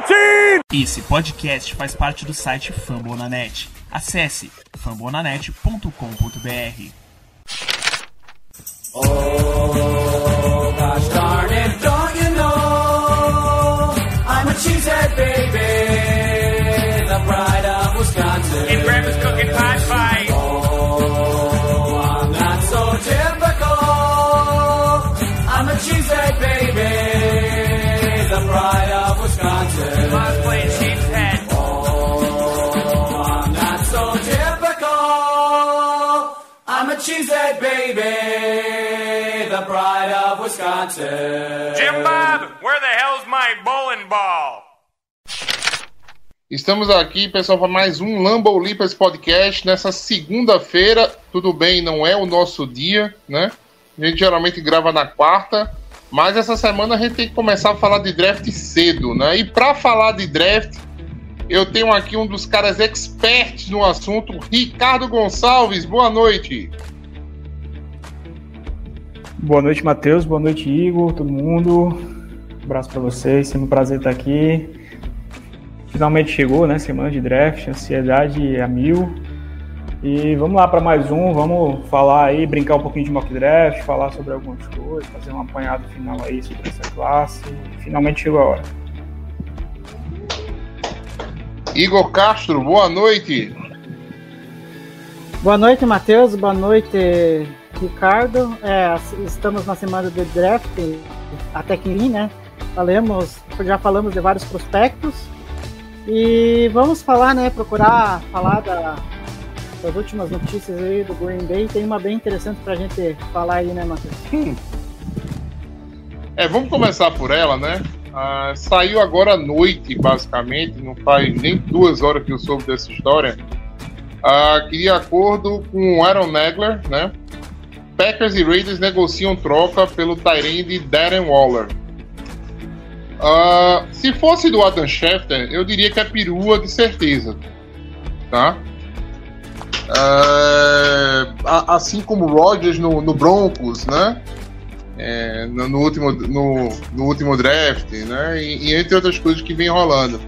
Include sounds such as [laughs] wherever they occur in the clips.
2019! Esse podcast faz parte do site Fambonanet. Acesse fambonanet.com.br. Oh, Wisconsin. Jim Bob, where the hell's my bowling ball? Estamos aqui, pessoal, para mais um Lambo Lipas Podcast nessa segunda-feira. Tudo bem, não é o nosso dia, né? A gente geralmente grava na quarta, mas essa semana a gente tem que começar a falar de draft cedo, né? E para falar de draft, eu tenho aqui um dos caras experts no assunto, Ricardo Gonçalves. Boa noite. Boa noite, Matheus. Boa noite, Igor, todo mundo. Um abraço para vocês. Sempre um prazer estar aqui. Finalmente chegou, né? Semana de draft, ansiedade a mil. E vamos lá para mais um. Vamos falar aí, brincar um pouquinho de mock draft, falar sobre algumas coisas, fazer um apanhado final aí sobre essa classe. Finalmente chegou a hora. Igor Castro, boa noite. Boa noite, Matheus. Boa noite, Ricardo. É, estamos na semana do draft, até que enfim, né? Falamos, já falamos de vários prospectos. E vamos falar, né? Procurar falar da, das últimas notícias aí do Green Bay. Tem uma bem interessante pra gente falar aí, né, Matheus? É, vamos começar por ela, né? Ah, saiu agora à noite, basicamente, não faz nem duas horas que eu soube dessa história. Ah, que de acordo com Aaron Nagler, né? Packers e Raiders negociam troca pelo Tyrande Darren Waller. Ah, se fosse do Adam Schefter, eu diria que é perua de certeza. Tá? A- assim como Rodgers no, no Broncos, né? É, no, no último, no, no último draft, né? E, e entre outras coisas que vem rolando.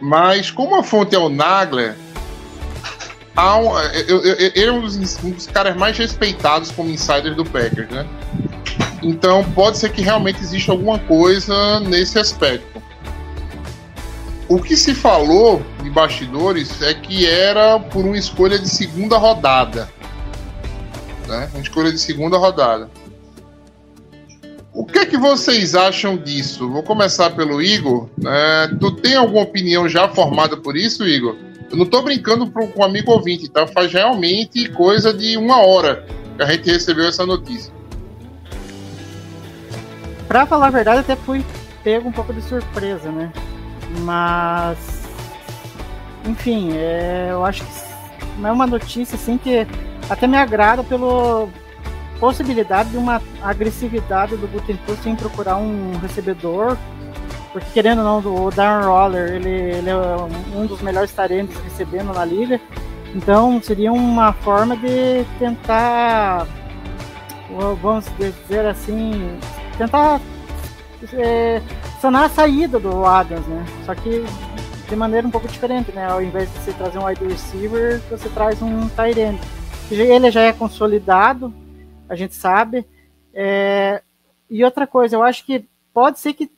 Mas como a fonte é o Nagler, há um, eu, eu, eu, é um dos, caras mais respeitados como insider do Packers, né? Então pode ser que realmente exista alguma coisa nesse aspecto. O que se falou de bastidores é que era por uma escolha de segunda rodada. Né? Uma escolha de segunda rodada. O que é que vocês acham disso? Vou começar pelo Igor. né? tu tem alguma opinião já formada por isso, Igor? Eu não tô brincando com um amigo ouvinte, tá? Faz realmente coisa de uma hora que a gente recebeu essa notícia. Pra falar a verdade, até fui pego um pouco de surpresa, né? Mas. Enfim, é, eu acho que não é uma notícia assim que até me agrada pela possibilidade de uma agressividade do Gutenberg em procurar um recebedor. Porque querendo ou não, o Darren Roller, ele, ele é um dos melhores talentos recebendo na liga. Então seria uma forma de tentar, vamos dizer assim, tentar é, sanar a saída do Adams, né? Só que de maneira um pouco diferente, né? Ao invés de você trazer um wide receiver, você traz um tight end. Ele já é consolidado, a gente sabe. É, e outra coisa, eu acho que pode ser que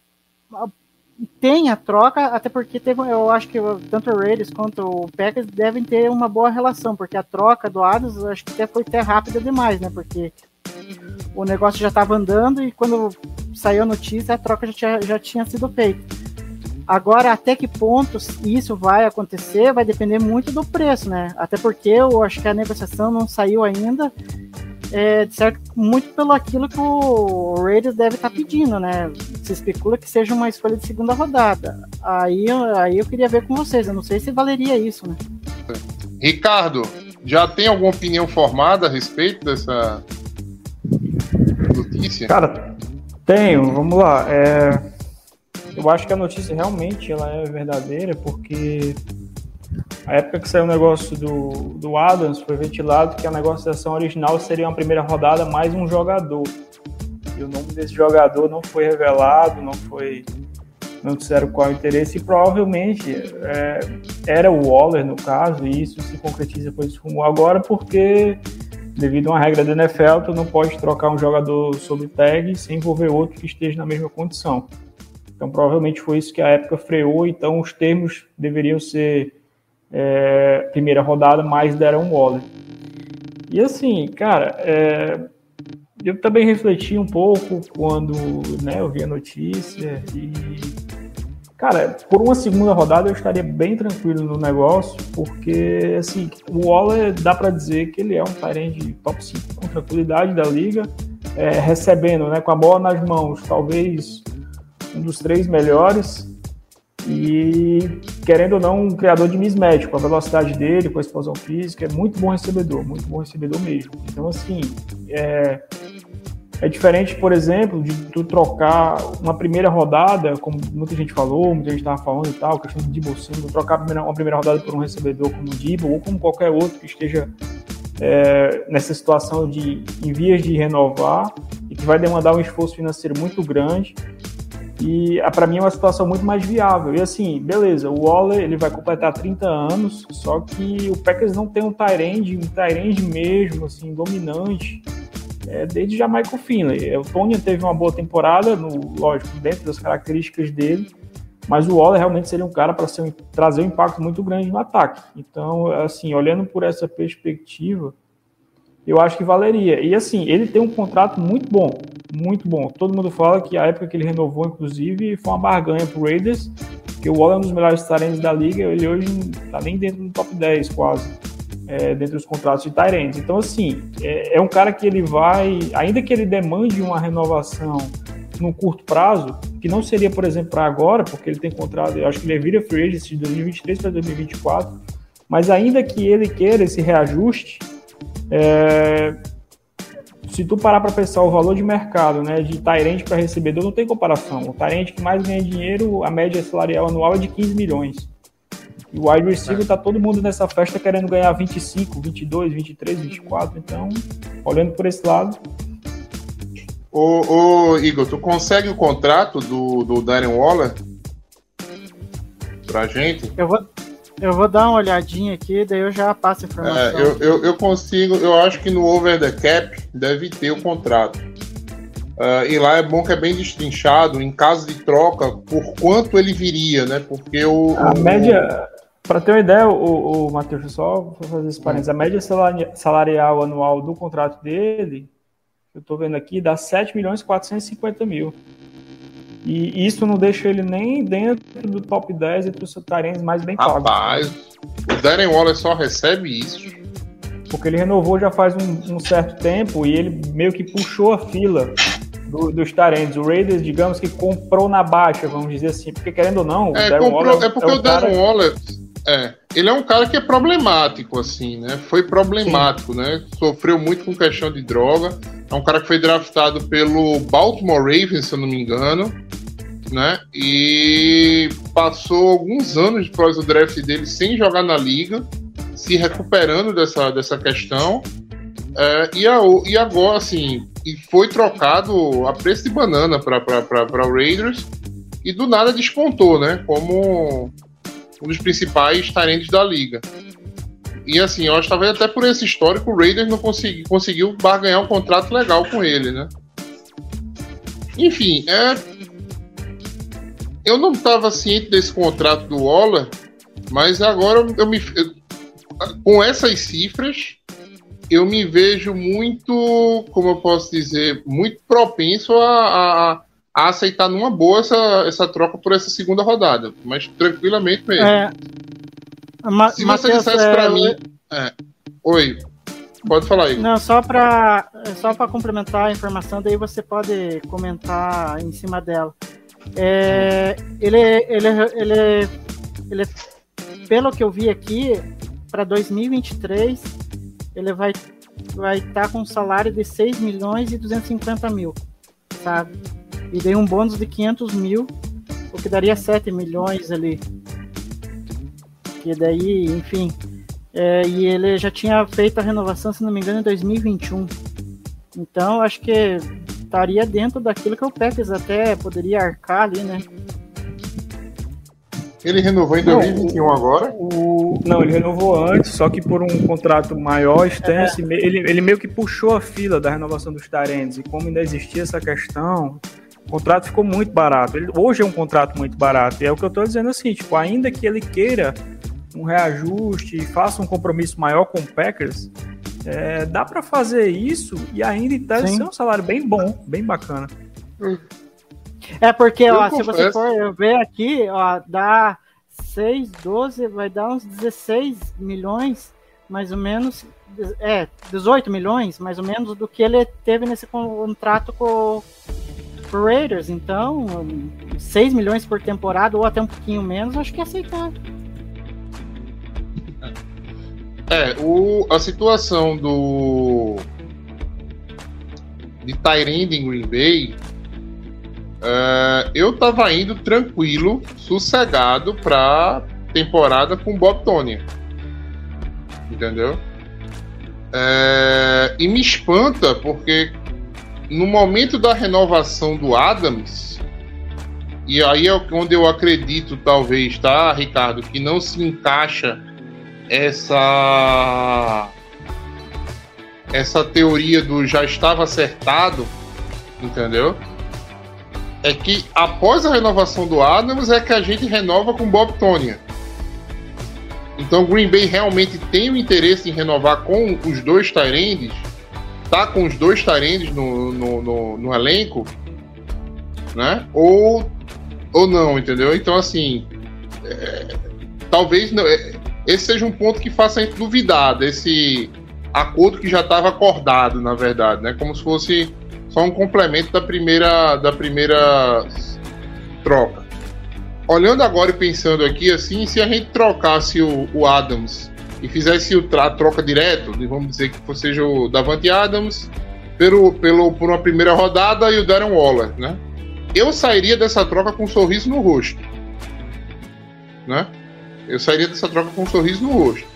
tenha troca, até porque teve, eu acho que tanto o Raiders quanto o Packers devem ter uma boa relação, porque a troca do Adams acho que até foi até rápida demais, né? Porque o negócio já estava andando e quando saiu a notícia a troca já tinha, já tinha sido feita. Agora, até que pontos isso vai acontecer vai depender muito do preço, né? Até porque eu acho que a negociação não saiu ainda, é, de certo, muito pelo aquilo que o Raiders deve estar tá pedindo, né? Se especula que seja uma escolha de segunda rodada. Aí, aí eu queria ver com vocês, eu não sei se valeria isso, né? Ricardo, já tem alguma opinião formada a respeito dessa notícia? Cara, tenho, vamos lá. É, eu acho que a notícia realmente ela é verdadeira, porque a época que saiu o negócio do, do Adams foi ventilado que a negociação original seria uma primeira rodada mais um jogador. E o nome desse jogador não foi revelado, não foi não disseram qual é o interesse, e provavelmente é, era o Waller, no caso, e isso se concretiza com esse rumor agora, porque devido a uma regra da NFL, tu não pode trocar um jogador sobre tag sem envolver outro que esteja na mesma condição. Então, provavelmente foi isso que a época freou, então os termos deveriam ser é, primeira rodada mais deram Waller. E assim, cara, é, eu também refleti um pouco quando né, eu vi a notícia e Cara, por uma segunda rodada eu estaria bem tranquilo no negócio, porque assim, o Waller dá para dizer que ele é um de top 5 com tranquilidade da liga, é, recebendo, né, com a bola nas mãos, talvez um dos três melhores. E querendo ou não, um criador de mismatch, com a velocidade dele, com a explosão física, é muito bom recebedor, muito bom recebedor mesmo. Então, assim, é, é diferente, por exemplo, de tu trocar uma primeira rodada, como muita gente falou, muita gente estava falando e tal, questão de Debo Samuel, trocar uma primeira rodada por um recebedor como o Debo ou como qualquer outro que esteja é, nessa situação de em vias de renovar e que vai demandar um esforço financeiro muito grande. E para mim é uma situação muito mais viável. E assim, beleza, o Waller ele vai completar 30 anos, só que o Packers não tem um Tyrande, um Tyrande mesmo, assim, dominante é, desde já Michael Finley. O Tony teve uma boa temporada, no, lógico, dentro das características dele, mas o Waller realmente seria um cara para trazer um impacto muito grande no ataque. Então, assim, olhando por essa perspectiva, eu acho que valeria. E assim, ele tem um contrato muito bom, muito bom. Todo mundo fala que a época que ele renovou, inclusive, foi uma barganha pro Raiders, que o Waller é um dos melhores talentos da liga, ele hoje está nem dentro do top 10 quase é, dentro dos contratos de Tyrants. Então, assim, é, é, um cara que ele vai, ainda que ele demande uma renovação no curto prazo, que não seria, por exemplo, para agora, porque ele tem contrato, eu acho que ele vira free agent de 2023 para 2024, mas ainda que ele queira esse reajuste, é, se tu parar para pensar o valor de mercado, né, de Tyrant para recebedor, não tem comparação. O Tyrant que mais ganha dinheiro, a média salarial anual é de 15 milhões. E o wide receiver tá todo mundo nessa festa querendo ganhar 25, 22, 23, 24. Então, olhando por esse lado. Ô, ô Igor, tu consegue o contrato do, do Darren Waller? Pra gente? Eu vou, eu vou dar uma olhadinha aqui, daí eu já passo a informação. É, eu, eu, eu, consigo, eu acho que no Over the Cap deve ter o contrato. Uh, e lá é bom que é bem destrinchado, em caso de troca, por quanto ele viria, né? Porque o. A o, média. Para ter uma ideia, o, o Matheus, só vou fazer esse parênteses, a média salarial anual do contrato dele, eu estou vendo aqui, dá 7 milhões e 450 mil. E isso não deixa ele nem dentro do top 10 entre os tarenses mais bem pagos. Rapaz, o Darren Waller só recebe isso. Porque ele renovou já faz um, um certo tempo e ele meio que puxou a fila do, dos tarentos. O Raiders, digamos que comprou na baixa, vamos dizer assim, porque querendo ou não, é, comprou, Waller é porque é o Darren cara... Waller é, ele é um cara que é problemático, assim, né? Foi problemático, Sim. né? Sofreu muito com questão de droga. É um cara que foi draftado pelo Baltimore Ravens, se eu não me engano, né? E passou alguns anos depois do draft dele sem jogar na liga, se recuperando dessa, dessa questão. É, e, a, e agora, assim, e foi trocado a preço de banana para o Raiders e do nada despontou, né? Como um dos principais talentos da liga. E assim, eu acho que talvez até por esse histórico o Raiders não consegui, conseguiu barganhar um contrato legal com ele, né? Enfim, é... eu não estava ciente desse contrato do Waller, mas agora eu me. Com essas cifras, eu me vejo muito, como eu posso dizer, muito propenso a, a a aceitar numa boa essa, essa troca por essa segunda rodada, mas tranquilamente mesmo. É, Ma Se você dissesse é, para mim. É, oi, pode falar aí. Não, só para só para complementar a informação, daí você pode comentar em cima dela. É, ele, ele, ele, ele, pelo que eu vi aqui, para 2023, ele vai vai estar tá com um salário de 6 milhões e 250 mil, sabe? e dei um bônus de 500 mil, o que daria 7 milhões ali. Que daí, enfim. É, e ele já tinha feito a renovação, se não me engano, em 2021. Então, acho que estaria dentro daquilo que o Packers até poderia arcar ali, né? Ele renovou em Não, 2021 agora. O... Não, ele renovou antes, só que por um contrato maior, extenso, me- ele, ele meio que puxou a fila da renovação dos Tyrants. E como ainda existia essa questão, o contrato ficou muito barato. Ele- hoje é um contrato muito barato. E é o que eu tô dizendo assim, tipo, ainda que ele queira um reajuste e faça um compromisso maior com o Packers, é, dá para fazer isso e ainda em tese ser um salário bem bom, bem bacana. É porque, Eu ó, se você for ver aqui, ó, dá 6, 12, vai dar uns 16 milhões, mais ou menos, é, 18 milhões, mais ou menos, do que ele teve nesse contrato com com o Raiders. Então, 6 milhões por temporada, ou até um pouquinho menos, acho que é aceitável. É, o, a situação do. de Tyrande em Green Bay. é, eu tava indo tranquilo, sossegado pra temporada com Bob Tony. Entendeu? É, e me espanta porque no momento da renovação do Adams, e aí é onde eu acredito, talvez, tá, Ricardo, que não se encaixa essa essa teoria do já estava acertado, entendeu? É que após a renovação do Adams é que a gente renova com Bob Tonya. Então Green Bay realmente tem o interesse em renovar com os dois Tyrands, tá com os dois Tyrands no, no, no, no elenco, né? Ou, ou não, entendeu? Então assim, é, talvez não, é, esse seja um ponto que faça a gente duvidar desse acordo que já estava acordado, na verdade, né? Como se fosse só um complemento da primeira, da primeira troca. Olhando agora e pensando aqui, assim, se a gente trocasse o, o Adams e fizesse o a troca direto, vamos dizer que seja o Davante Adams pelo, pelo, por uma primeira rodada e o Darren Waller, né? Eu sairia dessa troca com um sorriso no rosto, né? Eu sairia dessa troca com um sorriso no rosto.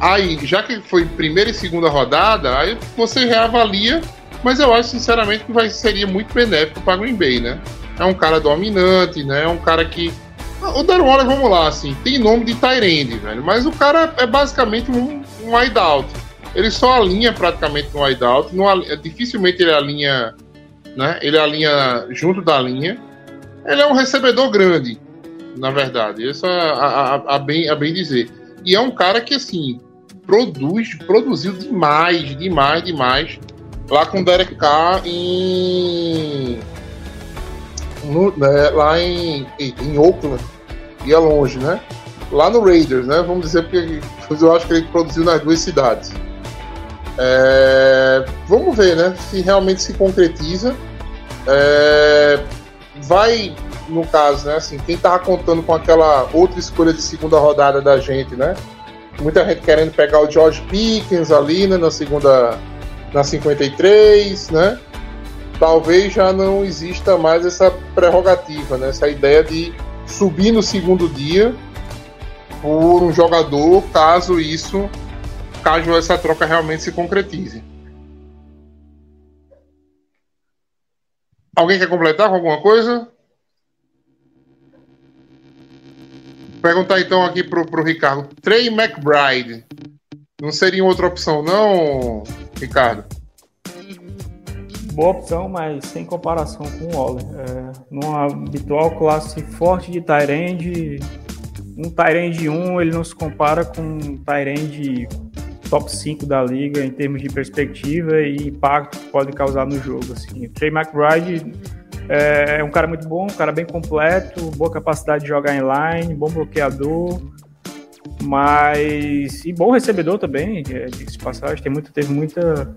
Aí, já que foi primeira e segunda rodada, aí você reavalia, mas eu acho sinceramente que vai, seria muito benéfico para Green Bay, né? É um cara dominante, né? É um cara que. O Darren Waller, vamos lá, assim, tem nome de Tyrande, velho, mas o cara é basicamente um, um wideout. Ele só alinha praticamente no wideout, não ali- dificilmente ele alinha, né? Ele alinha junto da linha. Ele é um recebedor grande, na verdade. Isso é a, a- a bem, a bem dizer. E é um cara que, assim, produz, produziu demais, demais, demais. Lá com o Derek Carr em. no- né, lá em, em Oakland. Ia longe, né? Lá no Raiders, né? Vamos dizer, porque eu acho que ele produziu nas duas cidades. É, vamos ver, né? Se realmente se concretiza. É, vai, no caso, né? Assim, quem tava contando com aquela outra escolha de segunda rodada da gente, né? Muita gente querendo pegar o George Pickens ali, né? Na segunda, na 53, né? Talvez já não exista mais essa prerrogativa, né? Essa ideia de subir no segundo dia por um jogador, caso isso, caso essa troca realmente se concretize. Alguém quer completar com alguma coisa? Perguntar então aqui pro, pro Ricardo. Trey McBride. Não seria outra opção, não, Ricardo? Boa opção, mas sem comparação com o Waller. É, numa habitual classe forte de Tyrande, um Tyrande 1 ele não se compara com um Tyrande top 5 da liga em termos de perspectiva e impacto que pode causar no jogo. Assim. Trey McBride é, é um cara muito bom, um cara bem completo, boa capacidade de jogar em line, bom bloqueador, mas e bom recebedor também, é, de passagem, tem muito, teve muita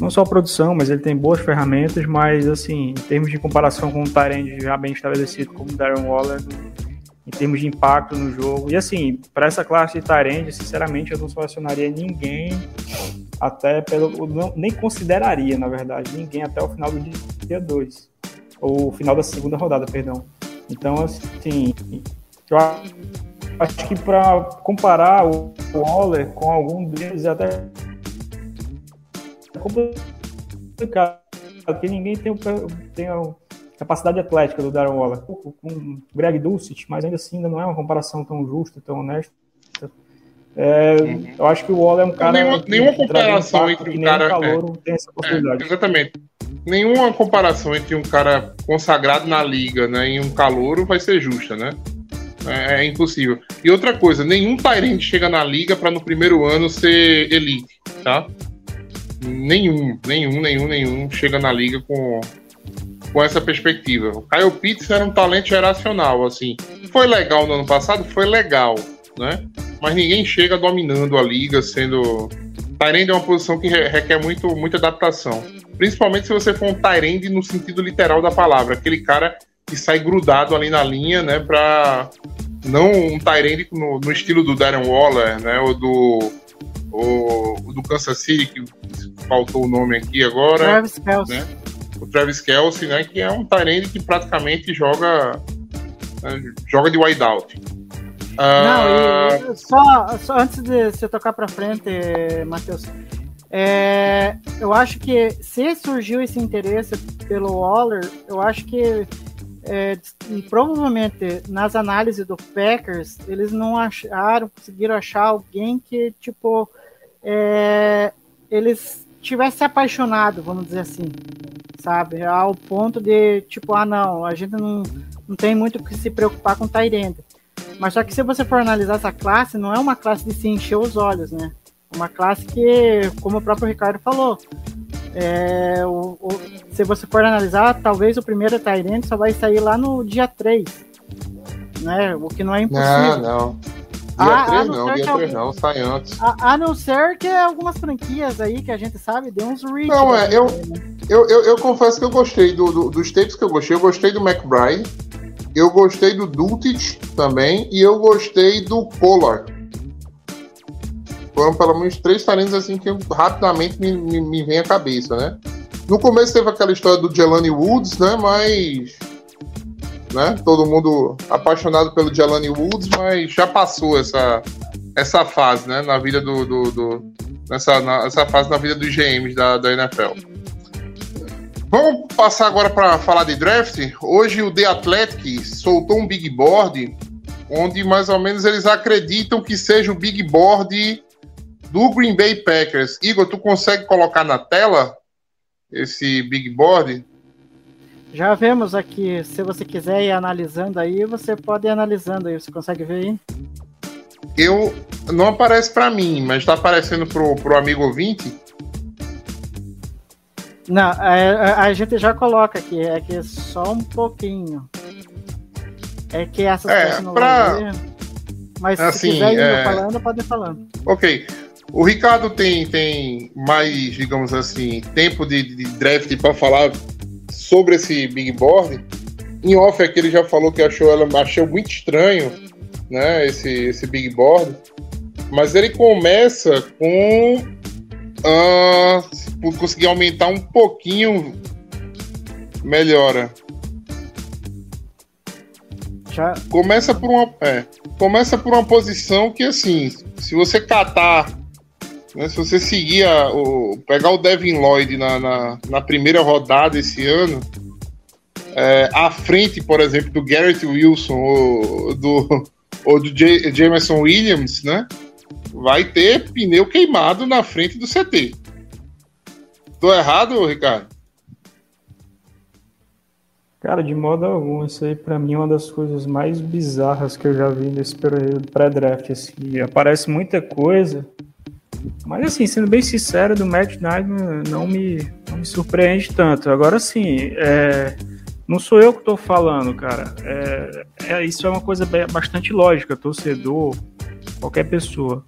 não só produção, mas ele tem boas ferramentas, mas assim, em termos de comparação com um Tyrande já bem estabelecido como o Darren Waller, em termos de impacto no jogo. E assim, para essa classe de Tyrande, sinceramente, eu não selecionaria ninguém até pelo. Não, nem consideraria, na verdade, ninguém até o final do dia 2. Ou final da segunda rodada, perdão. Então, assim, eu acho que para comparar o Waller com algum deles é até complicado, porque ninguém tem, o, tem o, capacidade atlética do Darren Waller. Com o Greg Dulcich, mas ainda assim ainda não é uma comparação tão justa, tão honesta. É, Eu acho que o Waller é um cara. nenhuma- que- nenhuma comparação entre um cara- calouro tem essa É, possibilidade. exatamente. Nenhuma comparação entre um cara consagrado na liga né, e um calouro vai ser justa, né? É, é impossível. E outra coisa, nenhum Tyrant chega na liga para no primeiro ano ser elite, tá? Nenhum, nenhum, nenhum, nenhum chega na liga com, com essa perspectiva. O Kyle Pitts era um talento geracional, assim. Foi legal no ano passado? Foi legal, né? Mas ninguém chega dominando a liga, sendo... Tyrande é uma posição que re- requer muito, muita adaptação. Principalmente se você for um Tyrande no sentido literal da palavra. Aquele cara que sai grudado ali na linha, né? Pra... Não um Tyrande no, no estilo do Darren Waller, né? Ou do... O, do Kansas City, que faltou o nome aqui agora Travis Kelce. né? o Travis Kelsey, né, que é um Tyrande que praticamente joga né, joga de wideout. Ah, Não, e só, só antes de você tocar pra frente, Matheus, é, eu acho que se surgiu esse interesse pelo Waller, eu acho que é, e provavelmente nas análises do Packers, eles não acharam, conseguiram achar alguém que, tipo, é, eles tivessem se apaixonado, vamos dizer assim, sabe? Ao ponto de, tipo, ah, não, a gente não, não tem muito o que se preocupar com Tyrande. Mas só que se você for analisar essa classe, não é uma classe de se encher os olhos, né? Uma classe que, como o próprio Ricardo falou, é, o- o- se você for analisar, talvez o primeiro Tyrant só vai sair lá no dia 3. Né? O que não é impossível. não, não. Dia Ah, 3 a não dia que 3 alguém- não, sai antes. A, a não ser que algumas franquias aí que a gente sabe dê uns reach. Não, é, eu- né? Eu, eu, eu confesso que eu gostei do, do- dos tapes que eu gostei. Eu gostei do McBride, eu gostei do Dulcich também, e eu gostei do Polar. Foram pelo menos três talentos assim que rapidamente me, me, me vem à cabeça, né? No começo teve aquela história do Jelani Woods, né? Mas. Né? Todo mundo apaixonado pelo Jelani Woods, mas já passou essa, essa fase, né? Na vida do. do, do- nessa, na- essa fase na vida dos GMs da, da NFL. Vamos passar agora para falar de draft. Hoje o The Athletic soltou um big board onde mais ou menos eles acreditam que seja o big board do Green Bay Packers. Igor, tu consegue colocar na tela esse big board? Já vemos aqui, se você quiser ir analisando aí, você pode ir analisando aí. Você consegue ver aí? Eu não aparece para mim, mas está aparecendo pro, pro amigo ouvinte. Não, é, a, a gente já coloca aqui, é que só um pouquinho. É que essas É, tecnologias. Mas se assim, quiser ir é- falando, pode ir falando. Ok. O Ricardo tem, tem mais, digamos assim, tempo de, de draft para falar sobre esse big board. Em off aqui ele já falou que achou ela achou muito estranho, né, esse, esse big board. Mas ele começa com se por conseguir aumentar um pouquinho melhora. Já, Começa por uma, é, começa por uma posição que assim, se você catar, né, se você seguir a- o pegar o Devin Lloyd na, na, na primeira rodada esse ano, é, à frente, por exemplo, do Garrett Wilson ou do ou do J- Jameson Williams, né, vai ter pneu queimado na frente do CT. Tô errado, Ricardo? Cara, de modo algum, isso aí pra mim é uma das coisas mais bizarras que eu já vi nesse período pré-draft, assim, aparece muita coisa, mas assim, sendo bem sincero, do Matt Knight não me, não me surpreende tanto. Agora sim, é, não sou eu que tô falando, cara, é, é- isso é uma coisa bastante lógica, torcedor, qualquer pessoa.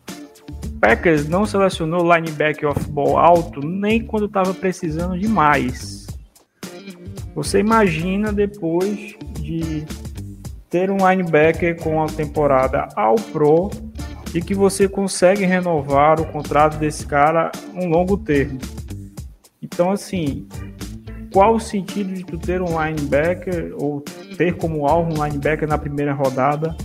Packers não selecionou linebacker off-ball alto nem quando tava precisando demais. Você imagina depois de ter um linebacker com a temporada ao pro e que você consegue renovar o contrato desse cara um longo termo. Então, assim, qual o sentido de tu ter um linebacker ou ter como alvo um linebacker na primeira rodada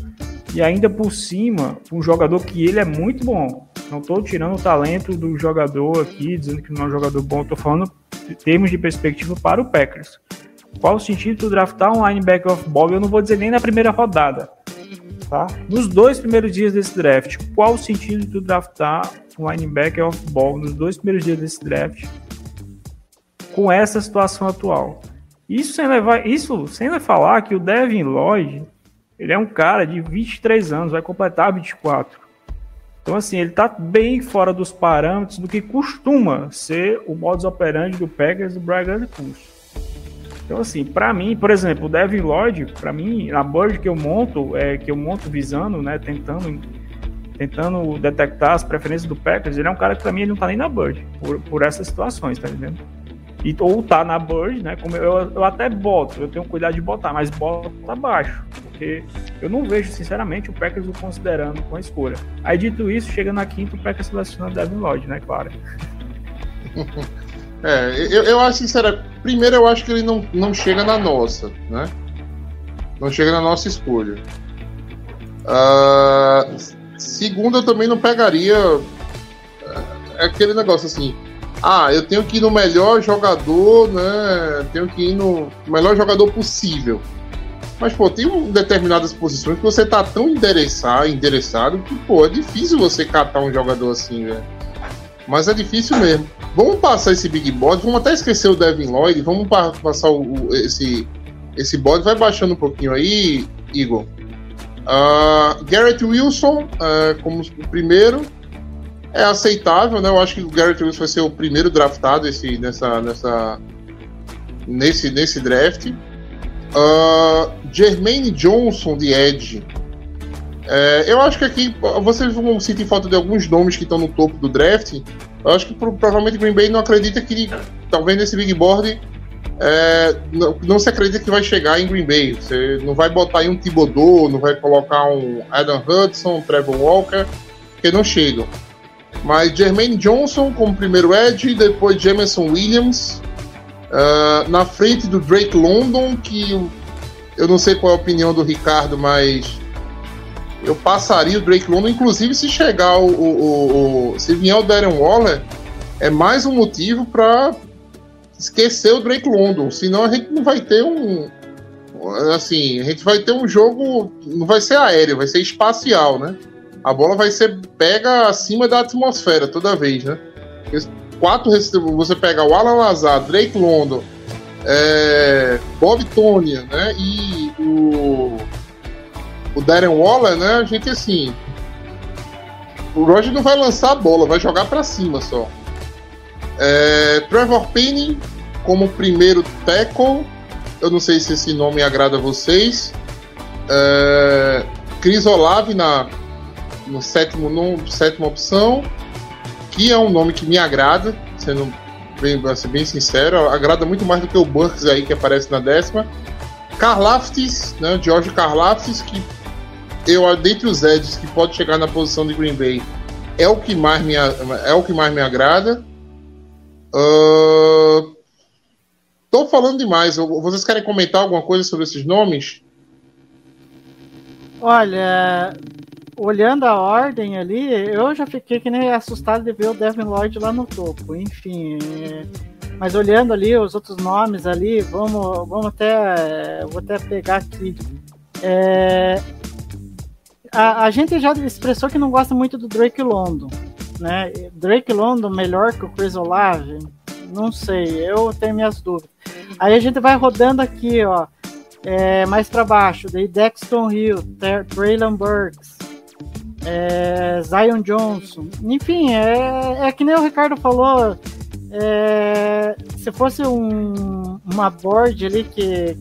e ainda por cima um jogador que ele é muito bom. Não estou tirando o talento do jogador aqui, dizendo que não é um jogador bom, estou falando em termos de perspectiva para o Packers. Qual o sentido de tu draftar um linebacker off-ball? Eu não vou dizer nem na primeira rodada, tá? Nos dois primeiros dias desse draft, qual o sentido de tu draftar um linebacker off-ball nos dois primeiros dias desse draft com essa situação atual? Isso sem levar, isso sem falar que o Devin Lloyd, ele é um cara de 23 anos, vai completar 24. Então, assim, ele tá bem fora dos parâmetros do que costuma ser o modus operandi do Packers e do Brian Curso. Então, assim, para mim, por exemplo, o Devin Lloyd, para mim, a bird que eu monto, é, que eu monto visando, né, tentando, tentando detectar as preferências do Packers, ele é um cara que para mim ele não tá nem na bird, por, por essas situações, tá entendendo? E, ou tá na bird, né, como eu, eu até boto, eu tenho cuidado de botar, mas bota abaixo, porque eu não vejo, sinceramente, o Packers o considerando com a escolha. Aí, dito isso, chega na quinta, o Packers seleciona Devin Lloyd, né, claro. [laughs] É, eu, eu acho sincero, primeiro eu acho que ele não, não chega na nossa, né? Não chega na nossa escolha. Uh, segundo, eu também não pegaria é aquele negócio assim. Ah, eu tenho que ir no melhor jogador, né? Tenho que ir no melhor jogador possível. Mas, pô, tem um, determinadas posições que você tá tão endereçado, endereçado que, pô, é difícil você catar um jogador assim, velho. Mas é difícil mesmo. Vamos passar esse big board, vamos até esquecer o Devin Lloyd, vamos pa passar o, o, esse, esse board. Vai baixando um pouquinho aí, Igor. Uh, Garrett Wilson, uh, como o primeiro, é aceitável, né? Eu acho que o Garrett Wilson vai ser o primeiro draftado esse, nessa, nessa, nesse, nesse draft. Uh, Jermaine Johnson de Edge. É, eu acho que aqui vocês vão sentir falta de alguns nomes que estão no topo do draft. Eu acho que provavelmente Green Bay não acredita que, talvez nesse big board, é, não, não, se acredita que vai chegar em Green Bay. Você não vai botar aí um Thibodeau, não vai colocar um Adam Hudson, Trevor Walker, que não chegam. Mas Jermaine Johnson como primeiro edge, depois Jameson Williams, uh, na frente do Drake London, que eu não sei qual é a opinião do Ricardo, mas eu passaria o Drake London, inclusive se chegar o, o, o se vier o Darren Waller, é mais um motivo para esquecer o Drake London, senão a gente não vai ter um assim, a gente vai ter um jogo, não vai ser aéreo, vai ser espacial, né? A bola vai ser pega acima da atmosfera toda vez, né? Quatro você pega o Alan Lazar, Drake London, é, Bob Tonya, né? E o o Darren Waller, né? A gente assim. O Roger não vai lançar a bola, vai jogar para cima só. É, Trevor Penny como primeiro tackle. Eu não sei se esse nome agrada a vocês. É, Chris Olave na no sétimo, no, sétima opção, que é um nome que me agrada, sendo bem, ser bem sincero, agrada muito mais do que o Burks aí que aparece na décima. Karlaftis, né, George Karlaftis, que eu, dentre os edges que pode chegar na posição de Green Bay, é o que mais me, é o que mais me agrada. Uh, tô falando demais. Vocês querem comentar alguma coisa sobre esses nomes? Olha, olhando a ordem ali, eu já fiquei que nem assustado de ver o Devin Lloyd lá no topo. Enfim, é... mas olhando ali os outros nomes ali, vamos, vamos até, vou até pegar aqui. É, a, a gente já expressou que não gosta muito do Drake London, né? Drake London melhor que o Chris Olave? Não sei, eu tenho minhas dúvidas. Aí a gente vai rodando aqui, ó, é, mais para baixo, daí Dexton Hill, Traylon Burks, é, Zion Johnson, enfim, é, é que nem o Ricardo falou, é, se fosse um, uma board ali que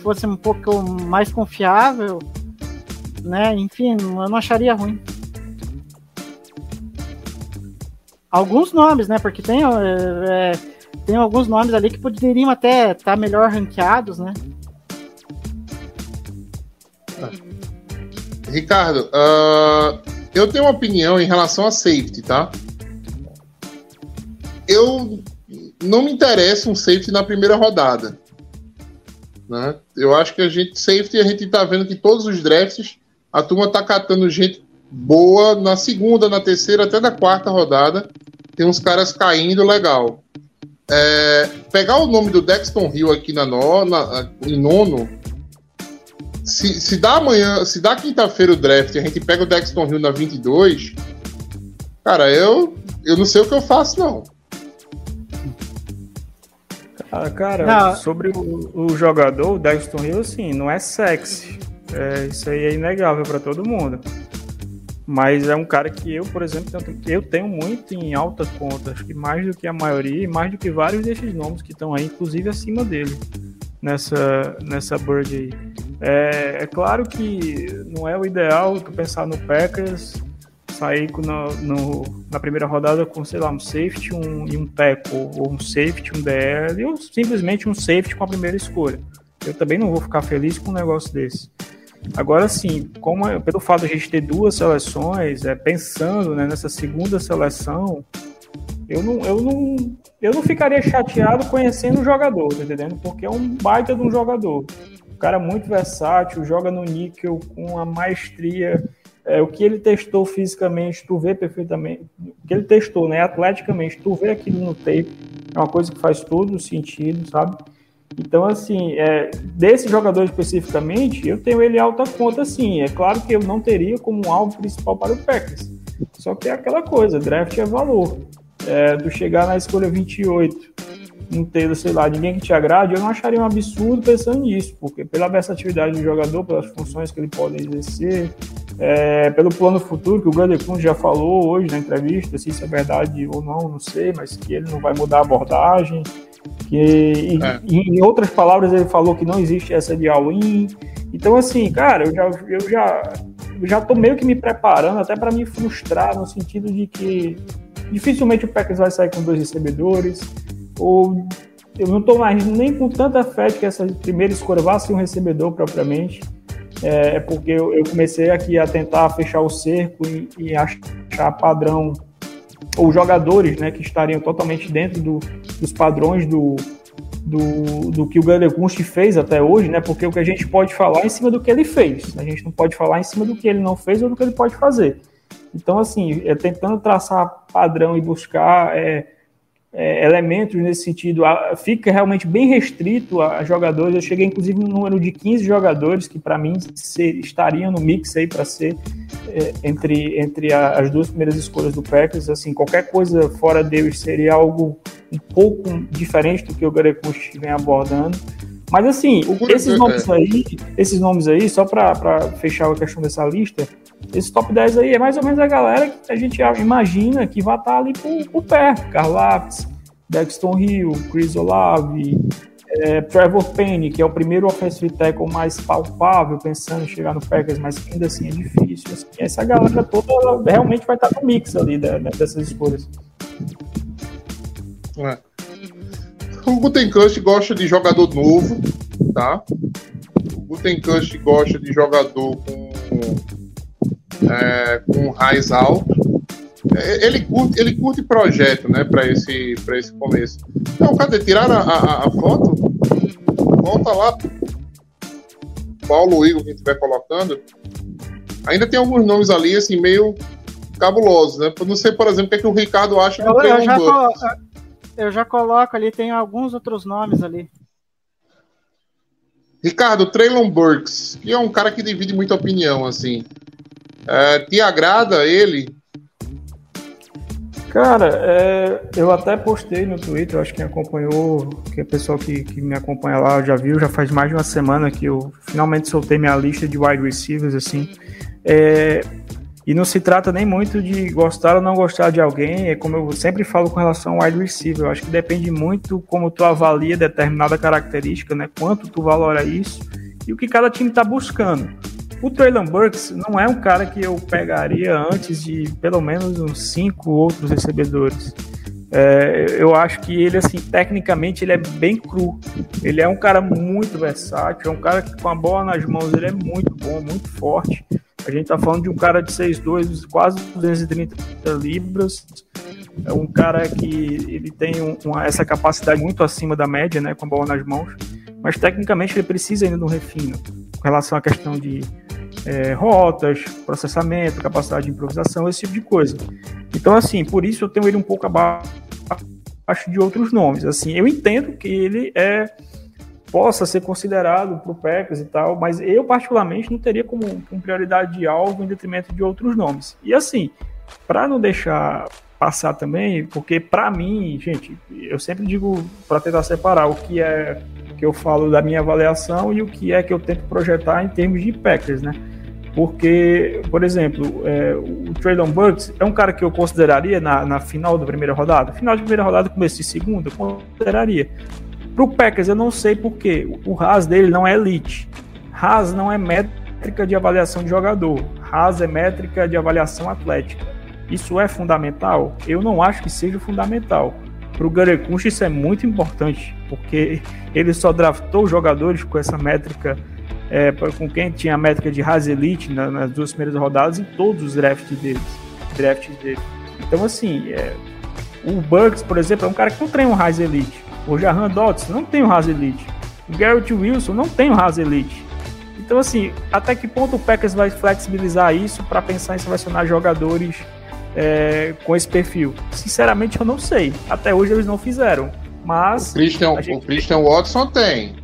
fosse um pouco mais confiável, né? Enfim, eu não acharia ruim. Alguns nomes, né? Porque tem, é, tem alguns nomes ali que poderiam até estar tá melhor ranqueados, né? Ricardo, uh, eu tenho uma opinião em relação a safety, tá? Eu não me interessa um safety na primeira rodada. Né? Eu acho que a gente, safety, a gente tá vendo que todos os drafts a turma tá catando gente boa na segunda, na terceira, até na quarta rodada. Tem uns caras caindo legal. é, pegar o nome do Dexton Hill aqui na em nono, se, se dá amanhã, se dá quinta-feira o draft e a gente pega o Dexton Hill na 22, cara, eu, eu não sei o que eu faço, não. Ah, cara, Não. sobre o, o jogador, o Dexton Hill, assim, não é sexy. É, isso aí é inegável para todo mundo. Mas é um cara que eu, por exemplo, tenho, que eu tenho muito em alta conta, acho que mais do que a maioria e mais do que vários desses nomes que estão aí, inclusive acima dele, nessa, nessa Bird aí. É, é claro que não é o ideal tu pensar no Packers, sair no- no- na primeira rodada com, sei lá, um safety um, e um tackle, ou um safety, um DL, ou simplesmente um safety com a primeira escolha. Eu também não vou ficar feliz com um negócio desse. Agora sim, como é- pelo fato de a gente ter duas seleções, é, pensando né, nessa segunda seleção, eu não, eu, não, eu não ficaria chateado conhecendo o jogador, tá entendendo? Porque é um baita de um jogador. O cara é muito versátil, joga no níquel com a maestria. É, o que ele testou fisicamente, tu vê perfeitamente. O que ele testou, né? Atleticamente, tu vê aquilo no tape. É uma coisa que faz todo sentido, sabe? Então, assim, é, desse jogador especificamente, eu tenho ele alta conta, sim. É claro que eu não teria como alvo principal para o Packers. Só que é aquela coisa, draft é valor. É, tu chegar na escolha 28, não ter, sei lá, ninguém que te agrade, eu não acharia um absurdo pensando nisso, porque pela versatilidade do jogador, pelas funções que ele pode exercer, é, pelo plano futuro, que o Gander Kun já falou hoje na entrevista, se isso é verdade ou não, não sei, mas que ele não vai mudar a abordagem, que e, É. e, em outras palavras ele falou que não existe essa de all-in. Então assim, cara, eu já eu já eu já tô meio que me preparando até para me frustrar no sentido de que dificilmente o Packers vai sair com dois recebedores ou eu não tô mais nem com tanta fé de que essa primeira escolha vá ser um recebedor propriamente. É é porque eu, eu comecei aqui a tentar fechar o cerco e, e achar padrão ou jogadores né, que estariam totalmente dentro do, dos padrões do, do, do que o Gulekunst fez até hoje, né? Porque o que a gente pode falar é em cima do que ele fez. A gente não pode falar em cima do que ele não fez ou do que ele pode fazer. Então, assim, é tentando traçar padrão e buscar é, é, elementos nesse sentido, a- fica realmente bem restrito a, a jogadores. Eu cheguei, inclusive, no número de 15 jogadores que, para mim, ser- estariam no mix aí para ser é, entre, entre a- as duas primeiras escolhas do Packers. Assim, qualquer coisa fora deles seria algo um pouco diferente do que o Garekunst vem abordando. Mas assim, esses é. nomes aí, esses nomes aí, só para fechar a questão dessa lista, esse top 10 aí é mais ou menos a galera que a gente imagina que vai estar ali por, por perto. Karlaftis, Dexton Hill, Chris Olave, é, Trevor Payne, que é o primeiro offensive tackle mais palpável, pensando em chegar no Packers, mas ainda assim é difícil. Assim, essa galera toda ela realmente vai estar no mix ali da- dessas escolhas. É. O Gutenkust gosta de jogador novo, tá? O Gutenkust gosta de jogador com, é, com raiz alto. É, Ele curte, ele curte projeto, né, para esse, pra esse começo. Não, cadê? Tiraram a, a, a foto? Volta lá. Paulo Igor, quem estiver colocando. Ainda tem alguns nomes ali, assim, meio cabulosos, né? Eu não sei, por exemplo, o que, é que o Ricardo acha do Eu, eu Traylon já Burks. Eu já coloco ali, tem alguns outros nomes ali. Ricardo, Traylon Burks, que é um cara que divide muita opinião, assim. É, te agrada ele? Cara, é, eu até postei no Twitter, acho que quem acompanhou, que é pessoal que, que me acompanha lá já viu, já faz mais de uma semana que eu finalmente soltei minha lista de wide receivers, assim. É, e não se trata nem muito de gostar ou não gostar de alguém, é como eu sempre falo com relação ao wide receiver, eu acho que depende muito como tu avalia determinada característica, né? Quanto tu valora isso e o que cada time tá buscando. O Traylon Burks não é um cara que eu pegaria antes de pelo menos uns cinco outros recebedores. É, eu acho que ele, assim, tecnicamente, ele é bem cru. Ele é um cara muito versátil, é um cara que com a bola nas mãos ele é muito bom, muito forte. A gente tá falando de um cara de 6'2", quase 230 libras. É um cara que ele tem um- uma- essa capacidade muito acima da média, né, com a bola nas mãos. Mas tecnicamente ele precisa ainda de um refino com relação à questão de é, rotas, processamento, capacidade de improvisação, esse tipo de coisa. Então, assim, por isso eu tenho ele um pouco abaixo de outros nomes. Assim, eu entendo que ele é possa ser considerado para o Packers e tal, mas eu particularmente não teria como, como prioridade de alvo em detrimento de outros nomes. E assim, para não deixar passar também, porque para mim, gente, eu sempre digo para tentar separar o que é que eu falo da minha avaliação e o que é que eu tento projetar em termos de Packers, né? Porque, por exemplo, é, o Traylon Burks é um cara que eu consideraria na, na final da primeira rodada. Final de primeira rodada, começo de segunda, eu consideraria. Para o Packers, eu não sei porquê. O Haas dele não é elite. Haas não é métrica de avaliação de jogador. Haas é métrica de avaliação atlética. Isso é fundamental? Eu não acho que seja fundamental. Para o Garecunch isso é muito importante, porque ele só draftou jogadores com essa métrica, é, com quem tinha a métrica de Haas Elite na, nas duas primeiras rodadas em todos os drafts deles. Drafts dele. Então, assim, é, o Bucks, por exemplo, é um cara que não tem um Haas Elite. O Jahan Dotts não tem um Haas Elite. O Garrett Wilson não tem um Haas Elite. Então, assim, até que ponto o Packers vai flexibilizar isso para pensar em selecionar jogadores é, com esse perfil? Sinceramente, eu não sei. Até hoje eles não fizeram. Mas. O Christian, gente... o Christian Watson tem.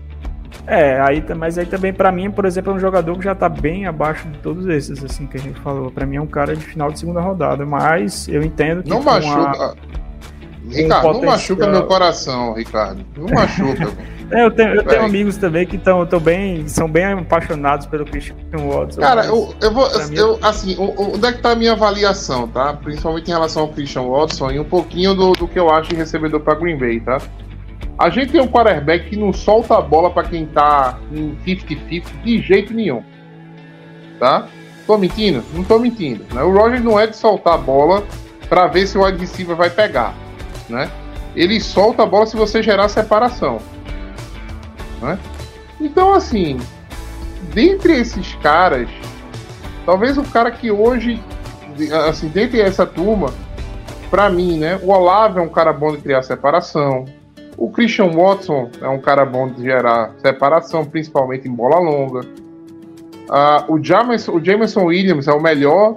É, aí, mas aí também, para mim, por exemplo, é um jogador que já tá bem abaixo de todos esses, assim, que a gente falou. Para mim é um cara de final de segunda rodada, mas eu entendo que. Não machuca. Ricardo, um não machuca meu coração, Ricardo. Não machuca. [laughs] É, eu tenho, eu tenho amigos também que tão, tão bem, são bem apaixonados pelo Christian Watson. Cara, eu, eu vou. Eu, assim, onde é que tá a minha avaliação, tá? Principalmente em relação ao Christian Watson e um pouquinho do, do que eu acho de recebedor para Green Bay, tá? A gente tem um quarterback que não solta a bola para quem tá em 50-50 de jeito nenhum. Tá? Tô mentindo? Não tô mentindo. Né? O Roger não é de soltar a bola para ver se o receiver vai pegar. Né? Ele solta a bola se você gerar separação. Né? Então, assim, dentre esses caras, talvez o cara que hoje, assim, dentre essa turma, para mim, né, o Olavo é um cara bom de criar separação. O Christian Watson é um cara bom de gerar separação, principalmente em bola longa. Uh, o, Jameson, o Jameson Williams é o melhor,